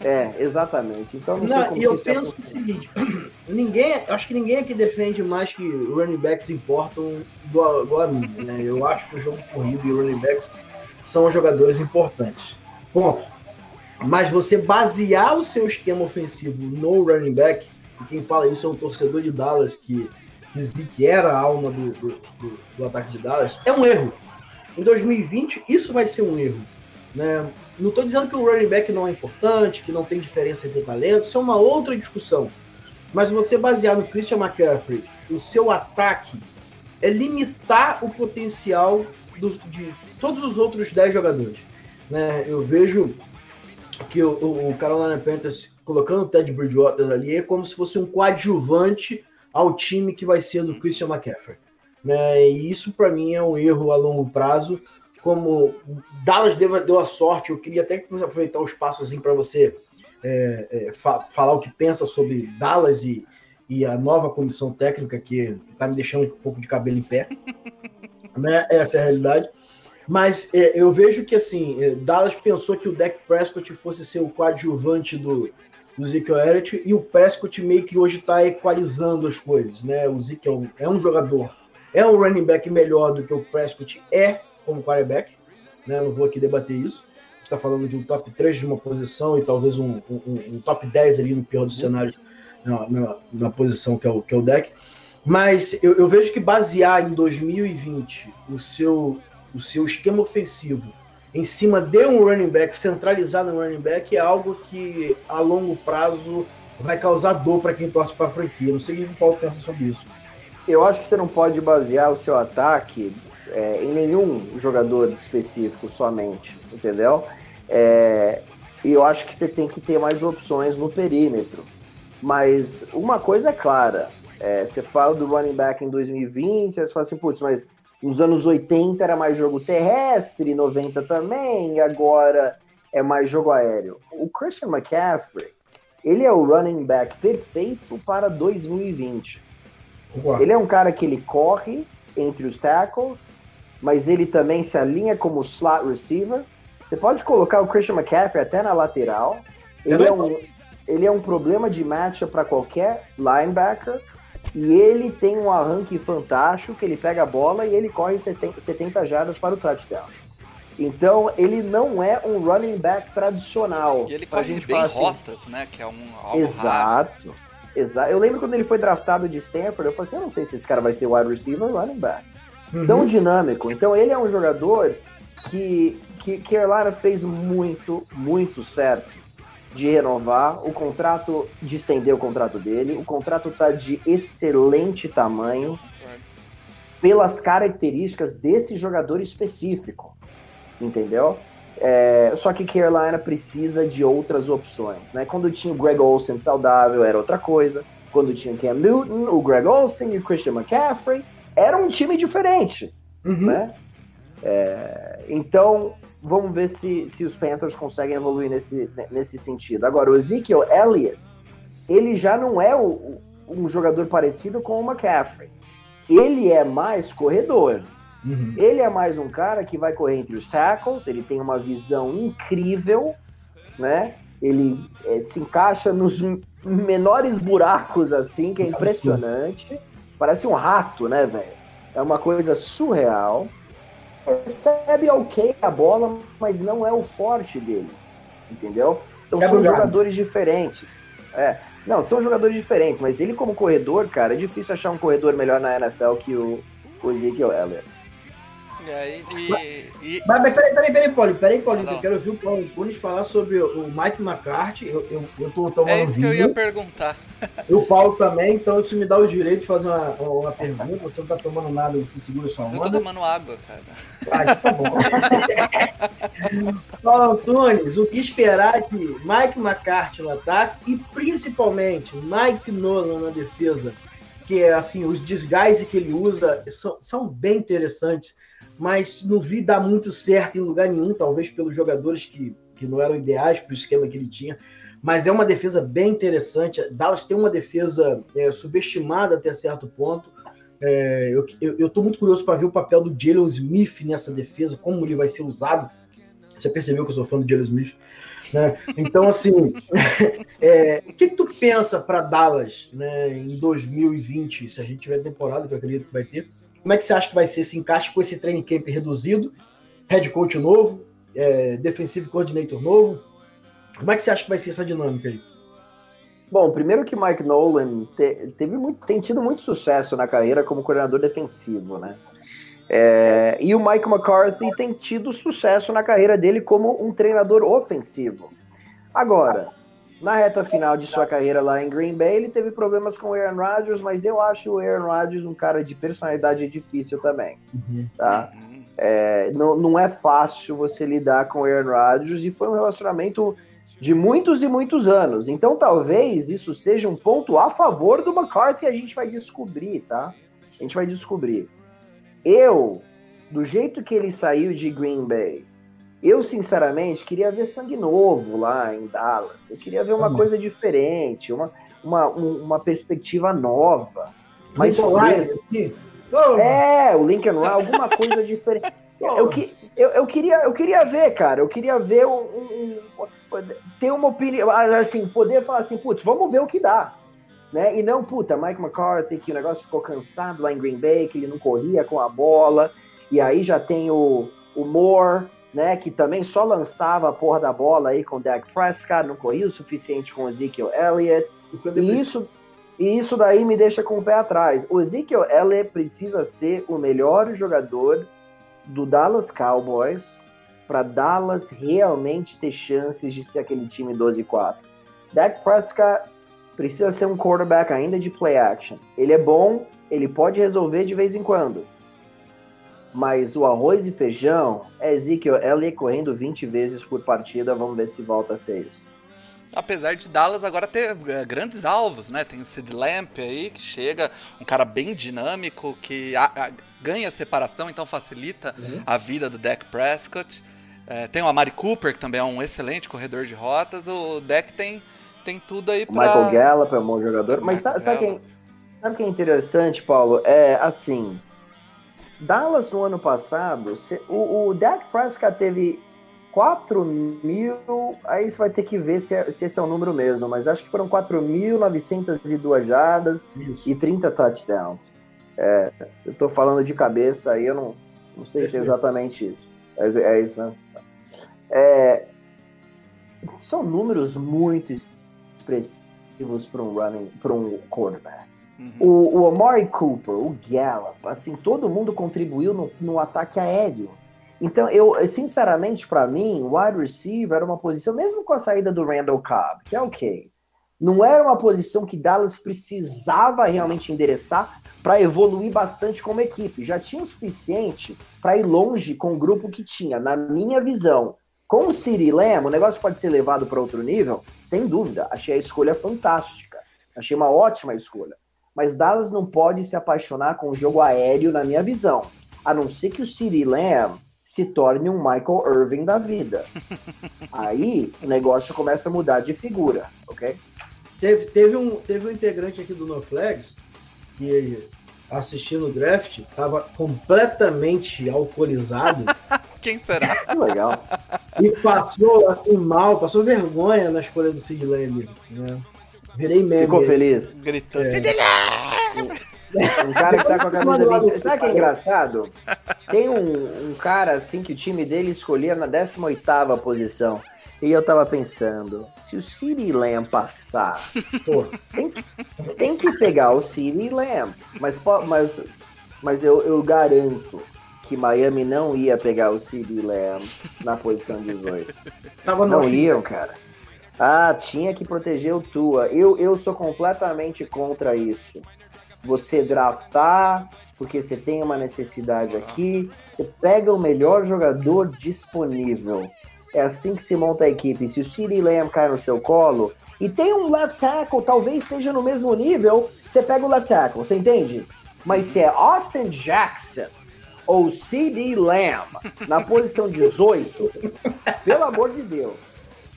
É, exatamente. Então não, não sei como E eu penso o seguinte, ninguém, acho que ninguém aqui defende mais que running backs importam igual, igual a mim, né? Eu acho que o jogo corrido e running backs são jogadores importantes. Ponto. Mas você basear o seu esquema ofensivo no running back, e quem fala isso é um torcedor de Dallas que, que era a alma do, do, do, do ataque de Dallas, é um erro. Em 2020, isso vai ser um erro. Né? Não estou dizendo que o running back não é importante, que não tem diferença entre talentos, isso é uma outra discussão. Mas você basear no Christian McCaffrey o seu ataque é limitar o potencial do, de todos os outros 10 jogadores. Né? Eu vejo que o, o Carolina Panthers colocando o Ted Bridgewater ali é como se fosse um coadjuvante ao time que vai ser do Christian McCaffrey. Né? E isso para mim é um erro a longo prazo como Dallas deu, deu a sorte, eu queria até aproveitar o espaço assim, para você é, é, fa falar o que pensa sobre Dallas e, e a nova comissão técnica que está me deixando um pouco de cabelo em pé. né? Essa é a realidade. Mas é, eu vejo que assim, é, Dallas pensou que o Dak Prescott fosse ser o coadjuvante do, do Zeke Elliott e o Prescott meio que hoje está equalizando as coisas. Né? O Zeke é um, é um jogador, é um running back melhor do que o Prescott é como quarterback, né? Não vou aqui debater isso. está falando de um top 3 de uma posição e talvez um, um, um top 10 ali no pior dos cenários na, na, na, posição que é o, que é o deck. Mas eu, eu, vejo que basear em 2020 o seu, o seu esquema ofensivo em cima de um running back, centralizado no running back, é algo que a longo prazo vai causar dor para quem torce para a franquia. Não sei o que o Paulo pensa sobre isso. Eu acho que você não pode basear o seu ataque é, em nenhum jogador específico somente, entendeu? É, e eu acho que você tem que ter mais opções no perímetro. Mas uma coisa é clara, é, você fala do running back em 2020, você fala assim, putz, mas nos anos 80 era mais jogo terrestre, 90 também, agora é mais jogo aéreo. O Christian McCaffrey, ele é o running back perfeito para 2020. Uau. Ele é um cara que ele corre entre os tackles, mas ele também se alinha como slot receiver. Você pode colocar o Christian McCaffrey até na lateral. Ele é um, ele é um problema de matchup para qualquer linebacker. E ele tem um arranque fantástico, que ele pega a bola e ele corre 70 jardas para o touchdown. Então, ele não é um running back tradicional. E ele corre gente bem assim, rotas, né? Que é um algo Exato. Raro. Exato. Eu lembro quando ele foi draftado de Stanford, eu falei assim, eu não sei se esse cara vai ser wide receiver ou running back uhum. tão dinâmico. Então ele é um jogador que, que Carolina fez muito, muito certo de renovar o contrato, de estender o contrato dele. O contrato tá de excelente tamanho pelas características desse jogador específico, entendeu? É, só que Carolina precisa de outras opções, né? Quando tinha o Greg Olsen saudável era outra coisa. Quando tinha o Cam Newton, o Greg Olsen e o Christian McCaffrey, era um time diferente, uhum. né? É, então, vamos ver se, se os Panthers conseguem evoluir nesse, nesse sentido. Agora, o Ezekiel Elliott, ele já não é o, um jogador parecido com o McCaffrey. Ele é mais corredor. Uhum. Ele é mais um cara que vai correr entre os tackles, ele tem uma visão incrível, né? Ele é, se encaixa nos menores buracos, assim, que é impressionante. Parece um rato, né, velho? É uma coisa surreal. Recebe ok a bola, mas não é o forte dele. Entendeu? Então é são jogadores diferentes. É. Não, são jogadores diferentes, mas ele como corredor, cara, é difícil achar um corredor melhor na NFL que o, o Ezekiel Elliott. Aí, e, e... Mas, mas peraí, peraí, peraí, Paulinho, peraí, Paulinho, eu quero ouvir o Paulo Antunes falar sobre o Mike McCarthy. Eu, eu, eu tô tomando É isso vídeo. que eu ia perguntar. E o Paulo também, então isso me dá o direito de fazer uma, uma pergunta. Você não tá tomando nada, você segura sua onda. Eu tô tomando água, cara. Ah, então tá bom. Paulo Antunes, o que esperar de Mike McCarthy no ataque e principalmente Mike Nolan na defesa? Que assim, os desguises que ele usa são, são bem interessantes mas não vi dar muito certo em lugar nenhum, talvez pelos jogadores que, que não eram ideais para o esquema que ele tinha. Mas é uma defesa bem interessante. Dallas tem uma defesa é, subestimada até certo ponto. É, eu estou muito curioso para ver o papel do Jalen Smith nessa defesa, como ele vai ser usado. Você percebeu que eu sou fã do Jalen Smith? Né? Então, assim, é, o que, tu pensa para Dallas né, em 2020, se a gente tiver temporada, que eu acredito que vai ter? Como é que você acha que vai ser esse encaixe com esse training camp reduzido, head coach novo, é, defensive coordinator novo? Como é que você acha que vai ser essa dinâmica aí? Bom, primeiro que Mike Nolan te, teve muito, tem tido muito sucesso na carreira como coordenador defensivo, né? É, e o Mike McCarthy tem tido sucesso na carreira dele como um treinador ofensivo. Agora, na reta final de sua carreira lá em Green Bay, ele teve problemas com o Aaron Rodgers, mas eu acho o Aaron Rodgers um cara de personalidade difícil também. Uhum. Tá? É, não, não é fácil você lidar com o Aaron Rodgers e foi um relacionamento de muitos e muitos anos. Então talvez isso seja um ponto a favor do McCarthy a gente vai descobrir, tá? A gente vai descobrir. Eu, do jeito que ele saiu de Green Bay, eu, sinceramente, queria ver sangue novo lá em Dallas. Eu queria ver uma coisa diferente, uma, uma, uma perspectiva nova. Mas É, o Lincoln Ryan, alguma coisa diferente. Eu, eu, eu, queria, eu queria ver, cara. Eu queria ver um, um, um ter uma opinião, assim, poder falar assim, putz, vamos ver o que dá. Né? E não, puta, Mike McCarthy, que o negócio ficou cansado lá em Green Bay, que ele não corria com a bola. E aí já tem o, o Moore, né, que também só lançava a porra da bola aí com o Dak Prescott, não corria o suficiente com o Ezekiel Elliott. E isso, e isso daí me deixa com o pé atrás. O Ezekiel Elliott precisa ser o melhor jogador do Dallas Cowboys para Dallas realmente ter chances de ser aquele time 12-4. Dak Prescott precisa ser um quarterback ainda de play action. Ele é bom, ele pode resolver de vez em quando mas o arroz e feijão é Ezekiel Elliott correndo 20 vezes por partida. Vamos ver se volta a ser isso. Apesar de Dallas agora ter é, grandes alvos, né? Tem o Sid Lamp aí, que chega, um cara bem dinâmico, que a, a, ganha separação, então facilita uhum. a vida do Dak Prescott. É, tem o Amari Cooper, que também é um excelente corredor de rotas. O Dak tem, tem tudo aí pra... Michael Gallup é um bom jogador. Mas sabe, sabe, quem, sabe quem é interessante, Paulo? É assim, Dallas no ano passado, o, o Dak Prescott teve 4 mil, aí você vai ter que ver se, é, se esse é o número mesmo, mas acho que foram 4.902 jardas Isso. e 30 touchdowns. É, eu tô falando de cabeça aí, eu não, não sei se é exatamente isso. É, é isso, né? É, são números muito expressivos para um running, para um quarterback. Uhum. O, o Amari Cooper, o Gallup, assim, todo mundo contribuiu no, no ataque aéreo. Então, eu, sinceramente, para mim, wide receiver era uma posição, mesmo com a saída do Randall Cobb, que é ok, não era uma posição que Dallas precisava realmente endereçar para evoluir bastante como equipe. Já tinha o suficiente para ir longe com o grupo que tinha, na minha visão. Com o Siri Lamb, o negócio pode ser levado para outro nível? Sem dúvida. Achei a escolha fantástica. Achei uma ótima escolha. Mas Dallas não pode se apaixonar com o jogo aéreo, na minha visão. A não ser que o City Lamb se torne um Michael Irving da vida. Aí o negócio começa a mudar de figura, ok? Teve, teve, um, teve um integrante aqui do No Flags que assistindo o draft estava completamente alcoolizado. Quem será? Que legal. E passou assim mal, passou vergonha na escolha do Sid Lamb. Né? Virei meme. Ficou feliz. Gritando. É. Um cara que tá com a camisa bem. Sabe que é engraçado? Tem um, um, cara assim que o time dele escolhia na 18 posição. E eu tava pensando, se o City Lamb passar, pô, tem, tem que pegar o City Lamb. Mas, mas, mas eu, eu garanto que Miami não ia pegar o CD Lamb na posição 18. Tava Não iam, cara. Ah, tinha que proteger o Tua. Eu, eu sou completamente contra isso. Você draftar, porque você tem uma necessidade aqui, você pega o melhor jogador disponível. É assim que se monta a equipe. Se o CeeDee Lamb cai no seu colo, e tem um left tackle, talvez esteja no mesmo nível, você pega o left tackle, você entende? Mas se é Austin Jackson ou CeeDee Lamb na posição 18, pelo amor de Deus,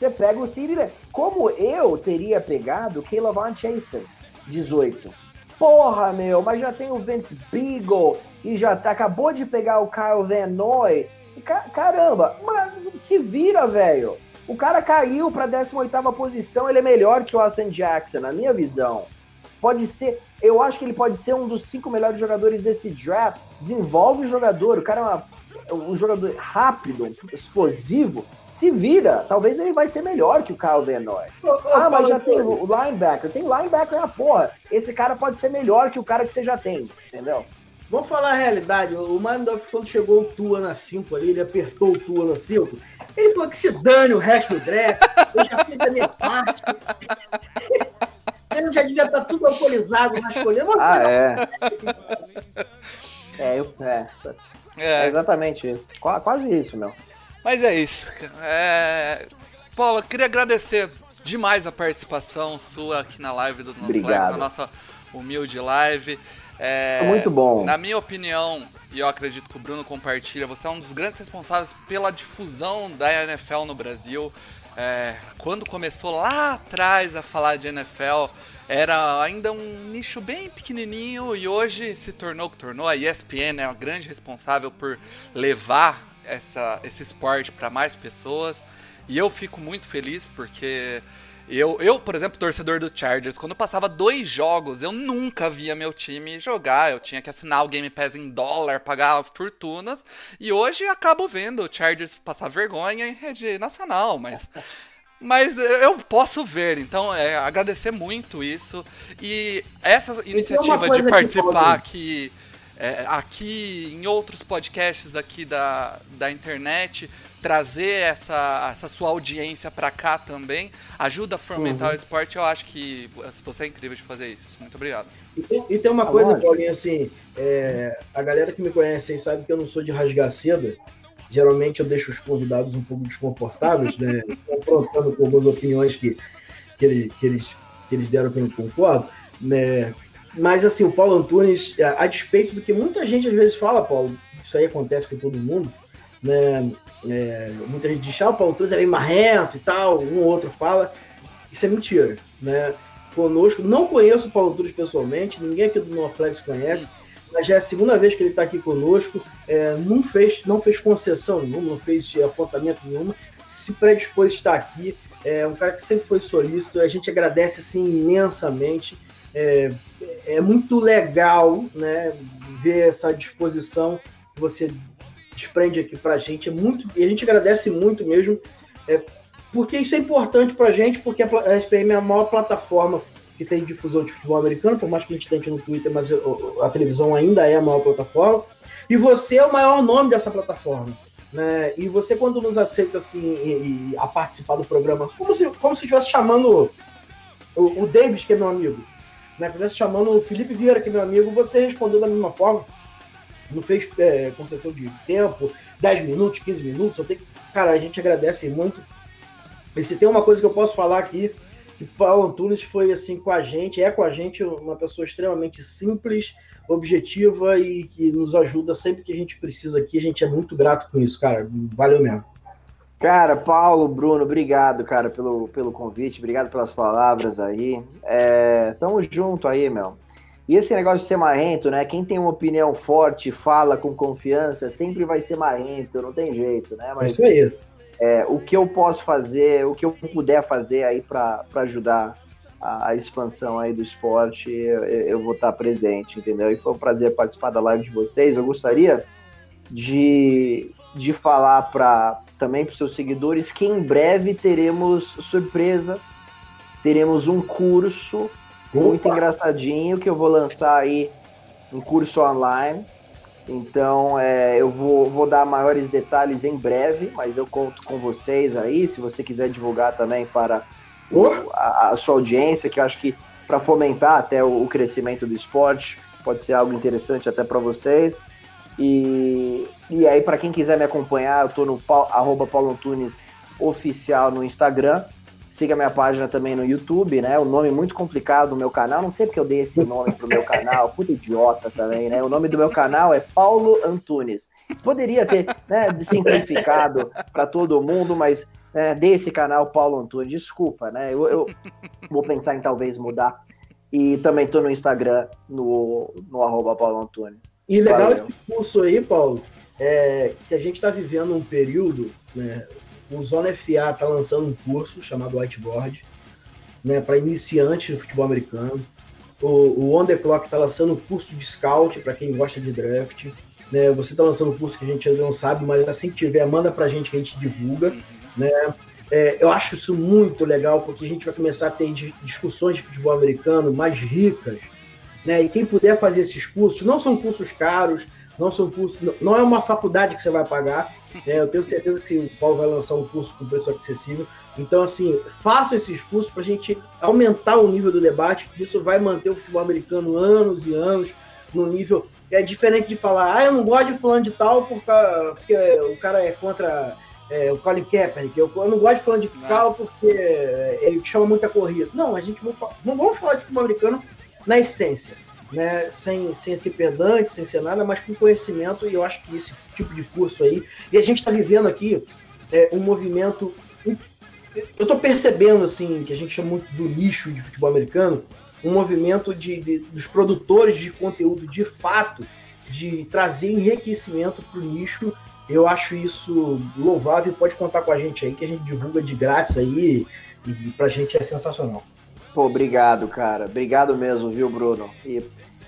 você pega o Lamb. Como eu teria pegado Caleb Van Chasen, 18. Porra, meu, mas já tem o Vince Beagle e já tá, acabou de pegar o Kyle Van Noy. E ca- caramba, mas se vira, velho. O cara caiu pra 18ª posição, ele é melhor que o Austin Jackson, na minha visão. Pode ser, eu acho que ele pode ser um dos cinco melhores jogadores desse draft. Desenvolve o jogador, o cara é uma- um jogador rápido, explosivo, se vira. Talvez ele vai ser melhor que o Kyle Van Noy. Ah, mas já tem o linebacker. Tem linebacker na porra. Esse cara pode ser melhor que o cara que você já tem, entendeu? Vamos falar a realidade. O Mandolf, quando chegou o Tua na 5 ali, ele apertou o Tua na 5. Ele falou que se dane o resto do draft. Eu já fiz a minha parte. Ele já devia estar tudo alcoolizado na escolha. Ah, é. É, eu, é, é É, exatamente isso. Qua- Quase isso, meu. mas é isso. É... Paulo, eu queria agradecer demais a participação sua aqui na live do Obrigado. na nossa humilde live. É, Muito bom. Na minha opinião, e eu acredito que o Bruno compartilha, você é um dos grandes responsáveis pela difusão da NFL no Brasil. É, quando começou lá atrás a falar de NFL, era ainda um nicho bem pequenininho e hoje se tornou que tornou. A ESPN é a grande responsável por levar essa, esse esporte para mais pessoas. E eu fico muito feliz porque eu, eu, por exemplo, torcedor do Chargers, quando passava dois jogos, eu nunca via meu time jogar. Eu tinha que assinar o Game Pass em dólar, pagar fortunas. E hoje acabo vendo o Chargers passar vergonha em rede nacional, mas. Mas eu posso ver, então é, agradecer muito isso. E essa iniciativa de participar aqui, é, aqui em outros podcasts aqui da, da internet, trazer essa, essa sua audiência pra cá também, ajuda a fomentar Uhum. o esporte. Eu acho que você é incrível de fazer isso. Muito obrigado. E tem, e tem uma coisa, lógico. Paulinho, assim, é, a galera que me conhece aí sabe que eu não sou de rasgar seda. Geralmente eu deixo os convidados um pouco desconfortáveis, né? Confrontando com algumas opiniões que, que, ele- que eles, que eles deram que eu não concordo. Né? Mas assim, o Paulo Antunes, a, a despeito do que muita gente às vezes fala, Paulo, isso aí acontece com todo mundo, né? É, muita gente diz, ah, o Paulo Antunes é marrento e tal, um ou outro fala. Isso é mentira, né? conosco. Não conheço o Paulo Antunes pessoalmente, ninguém aqui do NoFlex conhece, mas já é a segunda vez que ele está aqui conosco. É, não, fez, não fez concessão nenhuma, não fez apontamento nenhuma, se predispôs a estar aqui. É um cara que sempre foi solícito, a gente agradece assim, imensamente. É, é muito legal né, ver essa disposição que você desprende aqui para a gente. É muito, e a gente agradece muito mesmo. É, porque isso é importante pra gente, porque a a SPM é a maior plataforma que tem difusão de futebol americano, por mais que a gente tente no Twitter, mas a televisão ainda é a maior plataforma. E você é o maior nome dessa plataforma. Né? E você, quando nos aceita assim, e, e a participar do programa, como se, como se estivesse chamando o, o Davis, que é meu amigo, né? Estivesse chamando o Felipe Vieira, que é meu amigo, você respondeu da mesma forma. Não fez é, concessão de tempo, 10 minutos, 15 minutos. Eu tenho Cara, a gente agradece muito. E se tem uma coisa que eu posso falar aqui, que Paulo Antunes foi assim com a gente, é com a gente uma pessoa extremamente simples, objetiva e que nos ajuda sempre que a gente precisa aqui. A gente é muito grato com isso, cara. Valeu mesmo. Cara, Paulo, Bruno, obrigado, cara, pelo, pelo convite, obrigado pelas palavras aí. É, tamo junto aí, meu. E esse negócio de ser marrento, né? Quem tem uma opinião forte, fala com confiança, sempre vai ser marrento, não tem jeito, né? É Mas isso aí. É, o que eu posso fazer, o que eu puder fazer aí para ajudar a, a expansão aí do esporte, eu, eu vou estar presente, entendeu? E foi um prazer participar da live de vocês. Eu gostaria de, de falar para também para os seus seguidores que em breve teremos surpresas, teremos um curso muito Opa! engraçadinho que eu vou lançar aí um curso online Então, é, eu vou, vou dar maiores detalhes em breve, mas eu conto com vocês aí, se você quiser divulgar também para o, a, a, sua audiência, que eu acho que para fomentar até o, o, crescimento do esporte, pode ser algo interessante até para vocês. E, e aí, para quem quiser me acompanhar, eu estou no arroba Paulo Antunes oficial no Instagram. Siga minha página também no YouTube, né? O nome muito complicado do meu canal. Não sei porque eu dei esse nome pro meu canal. Puta idiota também, né? O nome do meu canal é Paulo Antunes. Poderia ter né, simplificado para todo mundo, mas né, dei esse canal Paulo Antunes. Desculpa, né? Eu, eu vou pensar em talvez mudar. E também tô no Instagram, no, no arroba Paulo Antunes. E legal Valeu. esse curso aí, Paulo, é que a gente está vivendo um período, né? O Zona FA está lançando um curso chamado Whiteboard, né, para iniciantes do futebol americano. O, o On The Clock está lançando um curso de scout para quem gosta de draft. Né, você está lançando um curso que a gente ainda não sabe, mas assim que tiver, manda para a gente que a gente divulga. Né? É, eu acho isso muito legal, porque a gente vai começar a ter discussões de futebol americano mais ricas. Né? E quem puder fazer esses cursos, não são cursos caros, não são cursos, não é uma faculdade que você vai pagar. É, eu tenho certeza que o Paulo vai lançar um curso com preço acessível. Então, assim, façam esses cursos para a gente aumentar o nível do debate. Isso vai manter o futebol americano anos e anos no nível. É diferente de falar, ah, eu não gosto de fulano de tal porque, o cara é contra é, o Colin Kaepernick. Eu, eu não gosto de fulano de tal porque ele chama muita corrida. Não, a gente não vamos falar de futebol americano na essência né, sem, sem ser pedante, sem ser nada, mas com conhecimento, e eu acho que esse tipo de curso aí. E a gente está vivendo aqui é, um movimento. Eu estou percebendo, assim, que a gente chama muito do nicho de futebol americano, um movimento de, de dos produtores de conteúdo de fato, de trazer enriquecimento para o nicho. Eu acho isso louvável. Pode contar com a gente aí, que a gente divulga de grátis aí, e para a gente é sensacional. Pô, obrigado, cara. Obrigado mesmo, viu, Bruno? E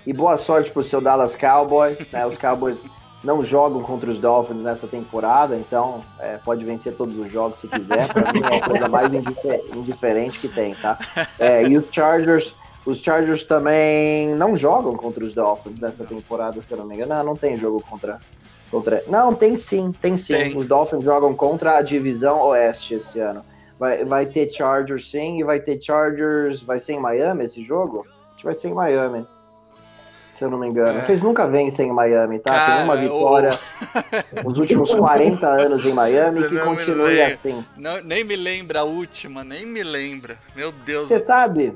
e boa sorte pro seu Dallas Cowboys. Né? Os Cowboys não jogam contra os Dolphins nessa temporada, então é, pode vencer todos os jogos se quiser. Para mim é a coisa mais indifer indiferente que tem, tá? É, e os Chargers, os Chargers também não jogam contra os Dolphins nessa temporada, se eu não me engano. Não, não tem jogo contra. contra... Não, tem sim, tem sim. Tem. Os Dolphins jogam contra a divisão Oeste esse ano. Vai, vai ter Chargers sim, e vai ter Chargers. Vai ser em Miami esse jogo? Acho que vai ser em Miami se eu não me engano. É. Vocês nunca vencem em Miami, tá? Cara, Tem uma vitória o... nos últimos 40 anos em Miami que continue assim. Não, nem me lembra a última, nem me lembra. Meu Deus. Você sabe?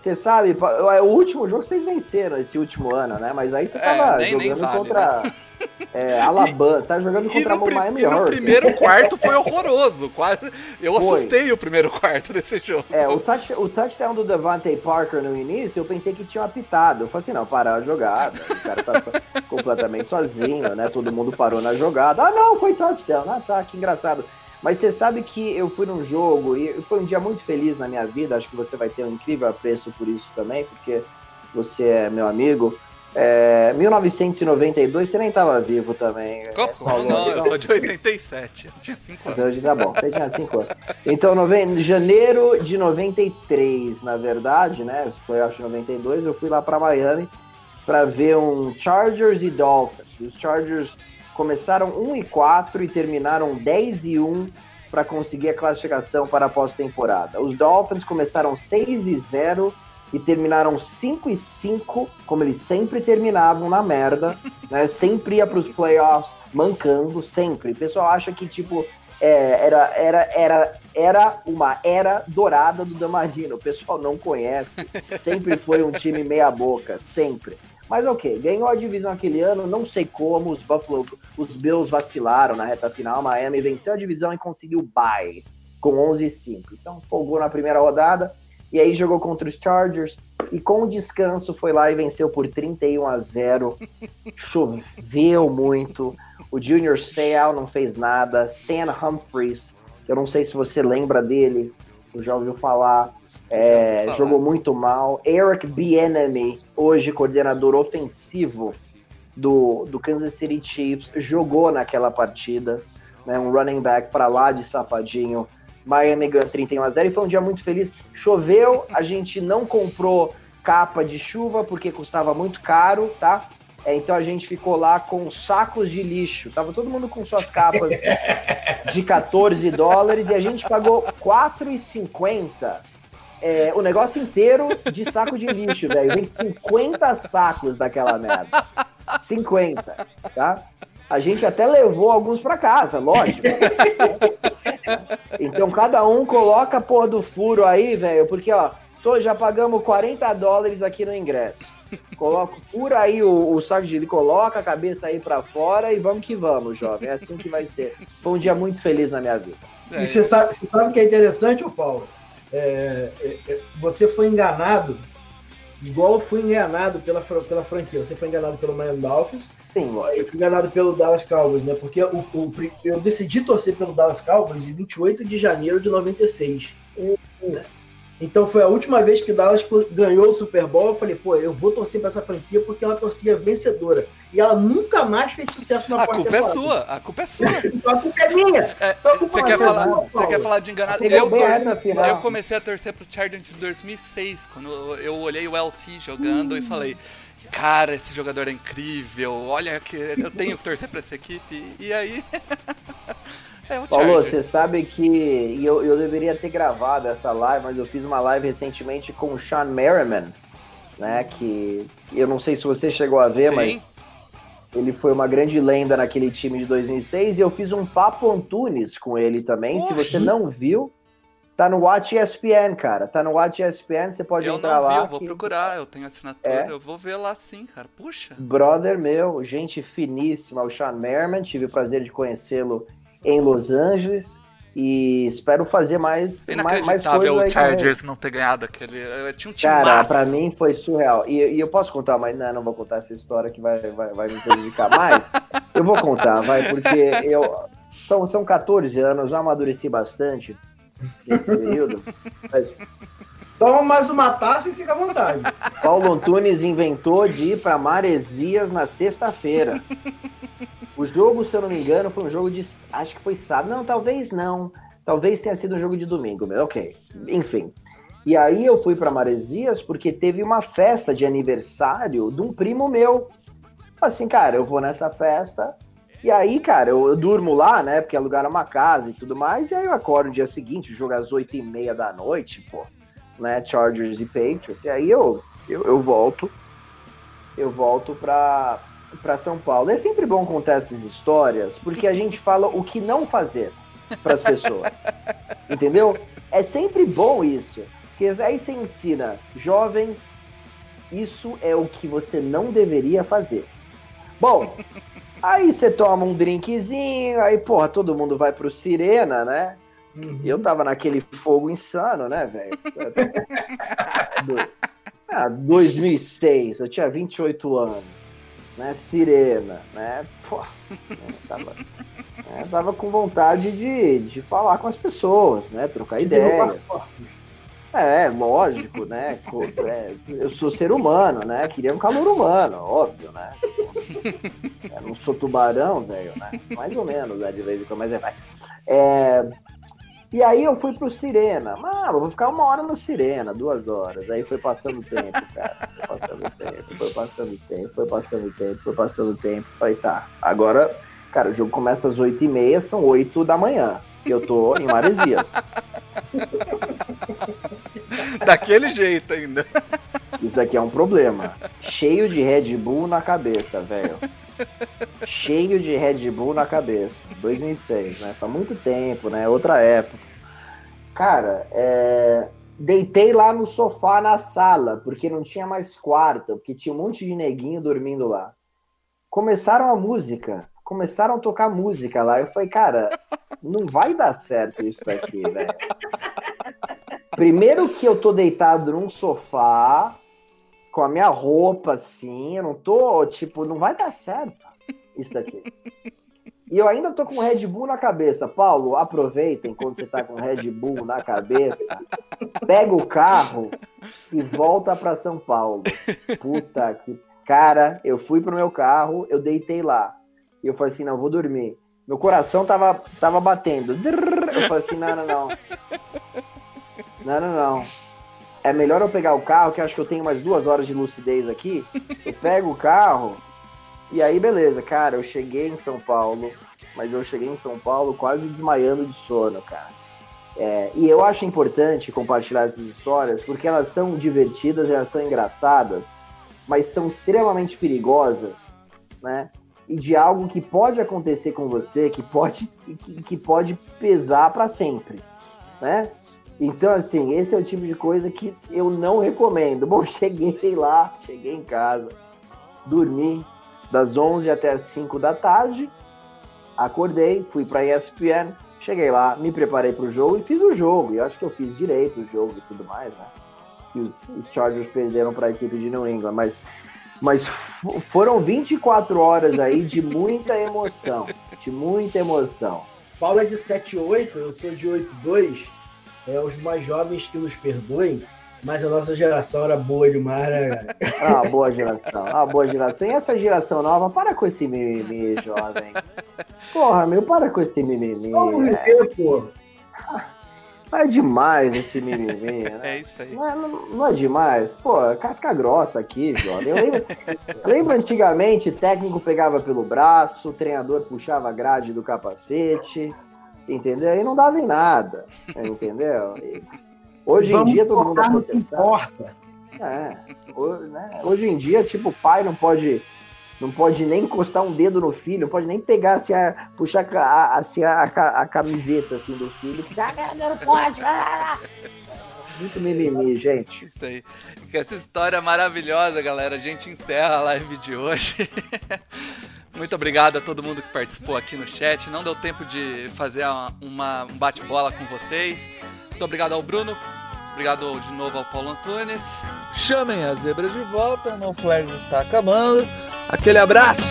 Você sabe, é o último jogo que vocês venceram esse último ano, né? Mas aí você é, tava nem, jogando nem vale, contra. Né? É, Alabama, tá jogando contra o Miami Hurricanes. O primeiro quarto foi horroroso. Quase, eu foi. assustei o primeiro quarto desse jogo. É, o, touch, o touchdown do Devante Parker no início, eu pensei que tinha apitado. Eu falei assim, não, parar a jogada. O cara tá completamente sozinho, né? Todo mundo parou na jogada. Ah, não, foi touchdown. Ah, tá, que engraçado. Mas você sabe que eu fui num jogo e foi um dia muito feliz na minha vida. Acho que você vai ter um incrível apreço por isso também, porque você é meu amigo. É, 1992, você nem estava vivo também. Como? não, eu sou de 87, eu tinha 5 anos. Então, tá bom, você tinha 5 anos. Então, nove... janeiro de 93, na verdade, né? Foi acho 92, eu fui lá para Miami para ver um Chargers e Dolphins. Os Chargers começaram 1 e 4 e terminaram 10 e 1 para conseguir a classificação para a pós-temporada. Os Dolphins começaram 6 e 0 e terminaram 5 e 5, como eles sempre terminavam na merda, né? Sempre ia para os playoffs mancando, sempre. O pessoal acha que, tipo, é, era, era, era, era uma era dourada do Damarino. O pessoal não conhece. Sempre foi um time meia boca, sempre. Mas ok, ganhou a divisão aquele ano, não sei como, os Buffalo, os Bills vacilaram na reta final, Miami venceu a divisão e conseguiu bye com 11 e 5. Então folgou na primeira rodada, e aí jogou contra os Chargers e com o descanso foi lá e venceu por 31 a 0. Choveu muito. O Junior Seau não fez nada. Stan Humphries, eu não sei se você lembra dele, já ouviu falar. É, jogou muito mal. Eric Bieniemy, hoje coordenador ofensivo do, do Kansas City Chiefs, jogou naquela partida. Né, um running back para lá de safadinho Miami ganhou 31 a 0 e foi um dia muito feliz. Choveu, a gente não comprou capa de chuva porque custava muito caro, tá? É, então a gente ficou lá com sacos de lixo. Tava todo mundo com suas capas de 14 dólares e a gente pagou 4,50 é, o negócio inteiro de saco de lixo, velho. Vem 50 sacos daquela merda. 50, tá? A gente até levou alguns para casa, lógico. Então cada um coloca a porra do furo aí, velho, porque ó, tô, já pagamos 40 dólares aqui no ingresso. Coloca, fura aí o, o saco de lixo, coloca a cabeça aí para fora e vamos que vamos, jovem. É assim que vai ser. Foi um dia muito feliz na minha vida. E você sabe, você sabe o que é interessante, ô Paulo? É, é, é, você foi enganado, igual eu fui enganado pela, pela franquia. Você foi enganado pelo Miami Dolphins. Sim, Eu fui enganado pelo Dallas Cowboys, né? Porque o, o, eu decidi torcer pelo Dallas Cowboys em 28 de janeiro de 96. Né? Então foi a última vez que Dallas ganhou o Super Bowl. Eu falei, pô, eu vou torcer para essa franquia porque ela torcia vencedora. E ela nunca mais fez sucesso na A culpa é sua, a culpa é sua. então a culpa é minha. É, Então você, quer é falar, minha, você Paulo. quer falar de enganado? Eu, final. eu comecei a torcer pro Chargers em 2006, quando eu, eu olhei o LT jogando e falei, cara, esse jogador é incrível, olha que eu tenho que torcer pra essa equipe. E aí... é o Paulo, Chargers. você sabe que eu, eu deveria ter gravado essa live, mas eu fiz uma live recentemente com o Sean Merriman, né? Que eu não sei se você chegou a ver, mas Sim, ele foi uma grande lenda naquele time de 2006 e eu fiz um papo Antunes com ele também. Se você não viu, tá no Watch ESPN, cara. Tá no Watch ESPN, você pode eu entrar não vi, lá. eu vou que- procurar, eu tenho assinatura, É. eu vou ver lá sim, cara. Puxa. Brother meu, gente finíssima, o Sean Merriman. Tive o prazer de conhecê-lo em Los Angeles e espero fazer mais, mais, mais Inacreditável coisas o. Chargers não ter ganhado aquele... eu Tinha um time Cara, massa. pra mim foi surreal. E, e eu posso contar, mas não, não vou contar essa história que vai, vai, vai me prejudicar mais. Eu vou contar, vai, porque eu. São, são 14 anos, eu amadureci bastante nesse período. Mas Toma mais uma taça e fica à vontade. Paulo Antunes inventou de ir pra Maresias na sexta-feira. O jogo, se eu não me engano, foi um jogo de. Acho que foi sábado. Não, talvez não. Talvez tenha sido um jogo de domingo, mas ok. Enfim. E aí eu fui pra Maresias porque teve uma festa de aniversário de um primo meu. Assim, cara, eu vou nessa festa. E aí, cara, eu, eu durmo lá, né? Porque alugaram uma casa e tudo mais. E aí eu acordo no dia seguinte, jogo é às 8 e meia da noite, pô. Né? Chargers e Patriots. E aí eu, eu, eu volto. Eu volto pra, pra São Paulo. É sempre bom contar essas histórias, porque a gente fala o que não fazer pras pessoas. Entendeu? É sempre bom isso. Porque aí você ensina, jovens, isso é o que você não deveria fazer. Bom, aí você toma um drinkzinho, aí, porra, todo mundo vai pro Sirena, né? E eu tava naquele fogo insano, né, velho? Ah, 2006, eu tinha 28 anos, né? Sirena, né? Pô, né, tava, né, tava com vontade de, de falar com as pessoas, né? Trocar ideia. É, lógico, né? É, eu sou ser humano, né? Queria um calor humano, óbvio, né? Eu não sou tubarão, velho, né? Mais ou menos, né? De vez em quando, mas é. É, e aí eu fui pro Sirena. Mano, eu vou ficar uma hora no Sirena, duas horas. Aí foi passando tempo, cara. Foi passando tempo, foi passando tempo, foi passando tempo, foi passando tempo. Falei, tá, agora, cara, o jogo começa às oito e meia, são oito da manhã. E eu tô em Maresias. Daquele jeito ainda. Isso aqui é um problema. Cheio de Red Bull na cabeça, velho. Cheio de Red Bull na cabeça. 2006, né? Faz muito tempo, né? Outra época. Cara, é... deitei lá no sofá na sala, porque não tinha mais quarto, porque tinha um monte de neguinho dormindo lá. Começaram a música, começaram a tocar música lá. Eu falei, cara, não vai dar certo isso daqui, velho. Primeiro que eu tô deitado num sofá, com a minha roupa assim, eu não tô, tipo, não vai dar certo isso daqui. E eu ainda tô com Red Bull na cabeça. Paulo, aproveita enquanto você tá com Red Bull na cabeça, pega o carro e volta pra São Paulo. Puta que. Cara, eu fui pro meu carro, eu deitei lá. E eu falei assim: não, vou dormir. Meu coração tava, tava batendo. Eu falei assim: não, não, não. Não, não, não. É melhor eu pegar o carro, que acho que eu tenho mais duas horas de lucidez aqui. Eu pego o carro E aí, beleza, cara, eu cheguei em São Paulo, mas eu cheguei em São Paulo quase desmaiando de sono, cara. É, e eu acho importante compartilhar essas histórias porque elas são divertidas, elas são engraçadas, mas são extremamente perigosas, né? E de algo que pode acontecer com você, que pode, que, que pode pesar para sempre, né? Então, assim, esse é o tipo de coisa que eu não recomendo. Bom, cheguei lá, cheguei em casa, dormi das 11 até as 5 da tarde, acordei, fui para ESPN, cheguei lá, me preparei para o jogo e fiz o jogo. E eu acho que eu fiz direito o jogo e tudo mais, né? Que os, os Chargers perderam para a equipe de New England, mas, mas foram 24 horas aí de muita emoção, de muita emoção. Paulo é de 7,8, eu sou de 8,2 é, os mais jovens que nos perdoem, mas a nossa geração era boa demais, né, cara? Ah, boa geração, ah, boa geração. E essa geração nova, para com esse mimimi, jovem. Porra, meu, para com esse mimimi. Vamos viver, pô. É demais esse mimimi, né? É isso aí. Não é, não, não é demais? Pô, casca grossa aqui, jovem. Eu lembro, lembro antigamente, técnico pegava pelo braço, o treinador puxava a grade do capacete entendeu? E não dava em nada, entendeu? E hoje Vamos em dia todo mundo é no que importa. É, hoje, né? hoje em dia, tipo, o pai não pode não pode nem encostar um dedo no filho, não pode nem pegar assim, a, puxar a, assim, a, a, a camiseta assim, do filho. Ah, não pode. Ah! Muito mimimi, gente. Isso aí. Com essa história maravilhosa, galera, a gente encerra a live de hoje. Muito obrigado a todo mundo que participou aqui no chat. Não deu tempo de fazer uma, um bate-bola com vocês. Muito obrigado ao Bruno. Obrigado de novo ao Paulo Antunes. Chamem as zebras de volta, o No Flag está acabando. Aquele abraço!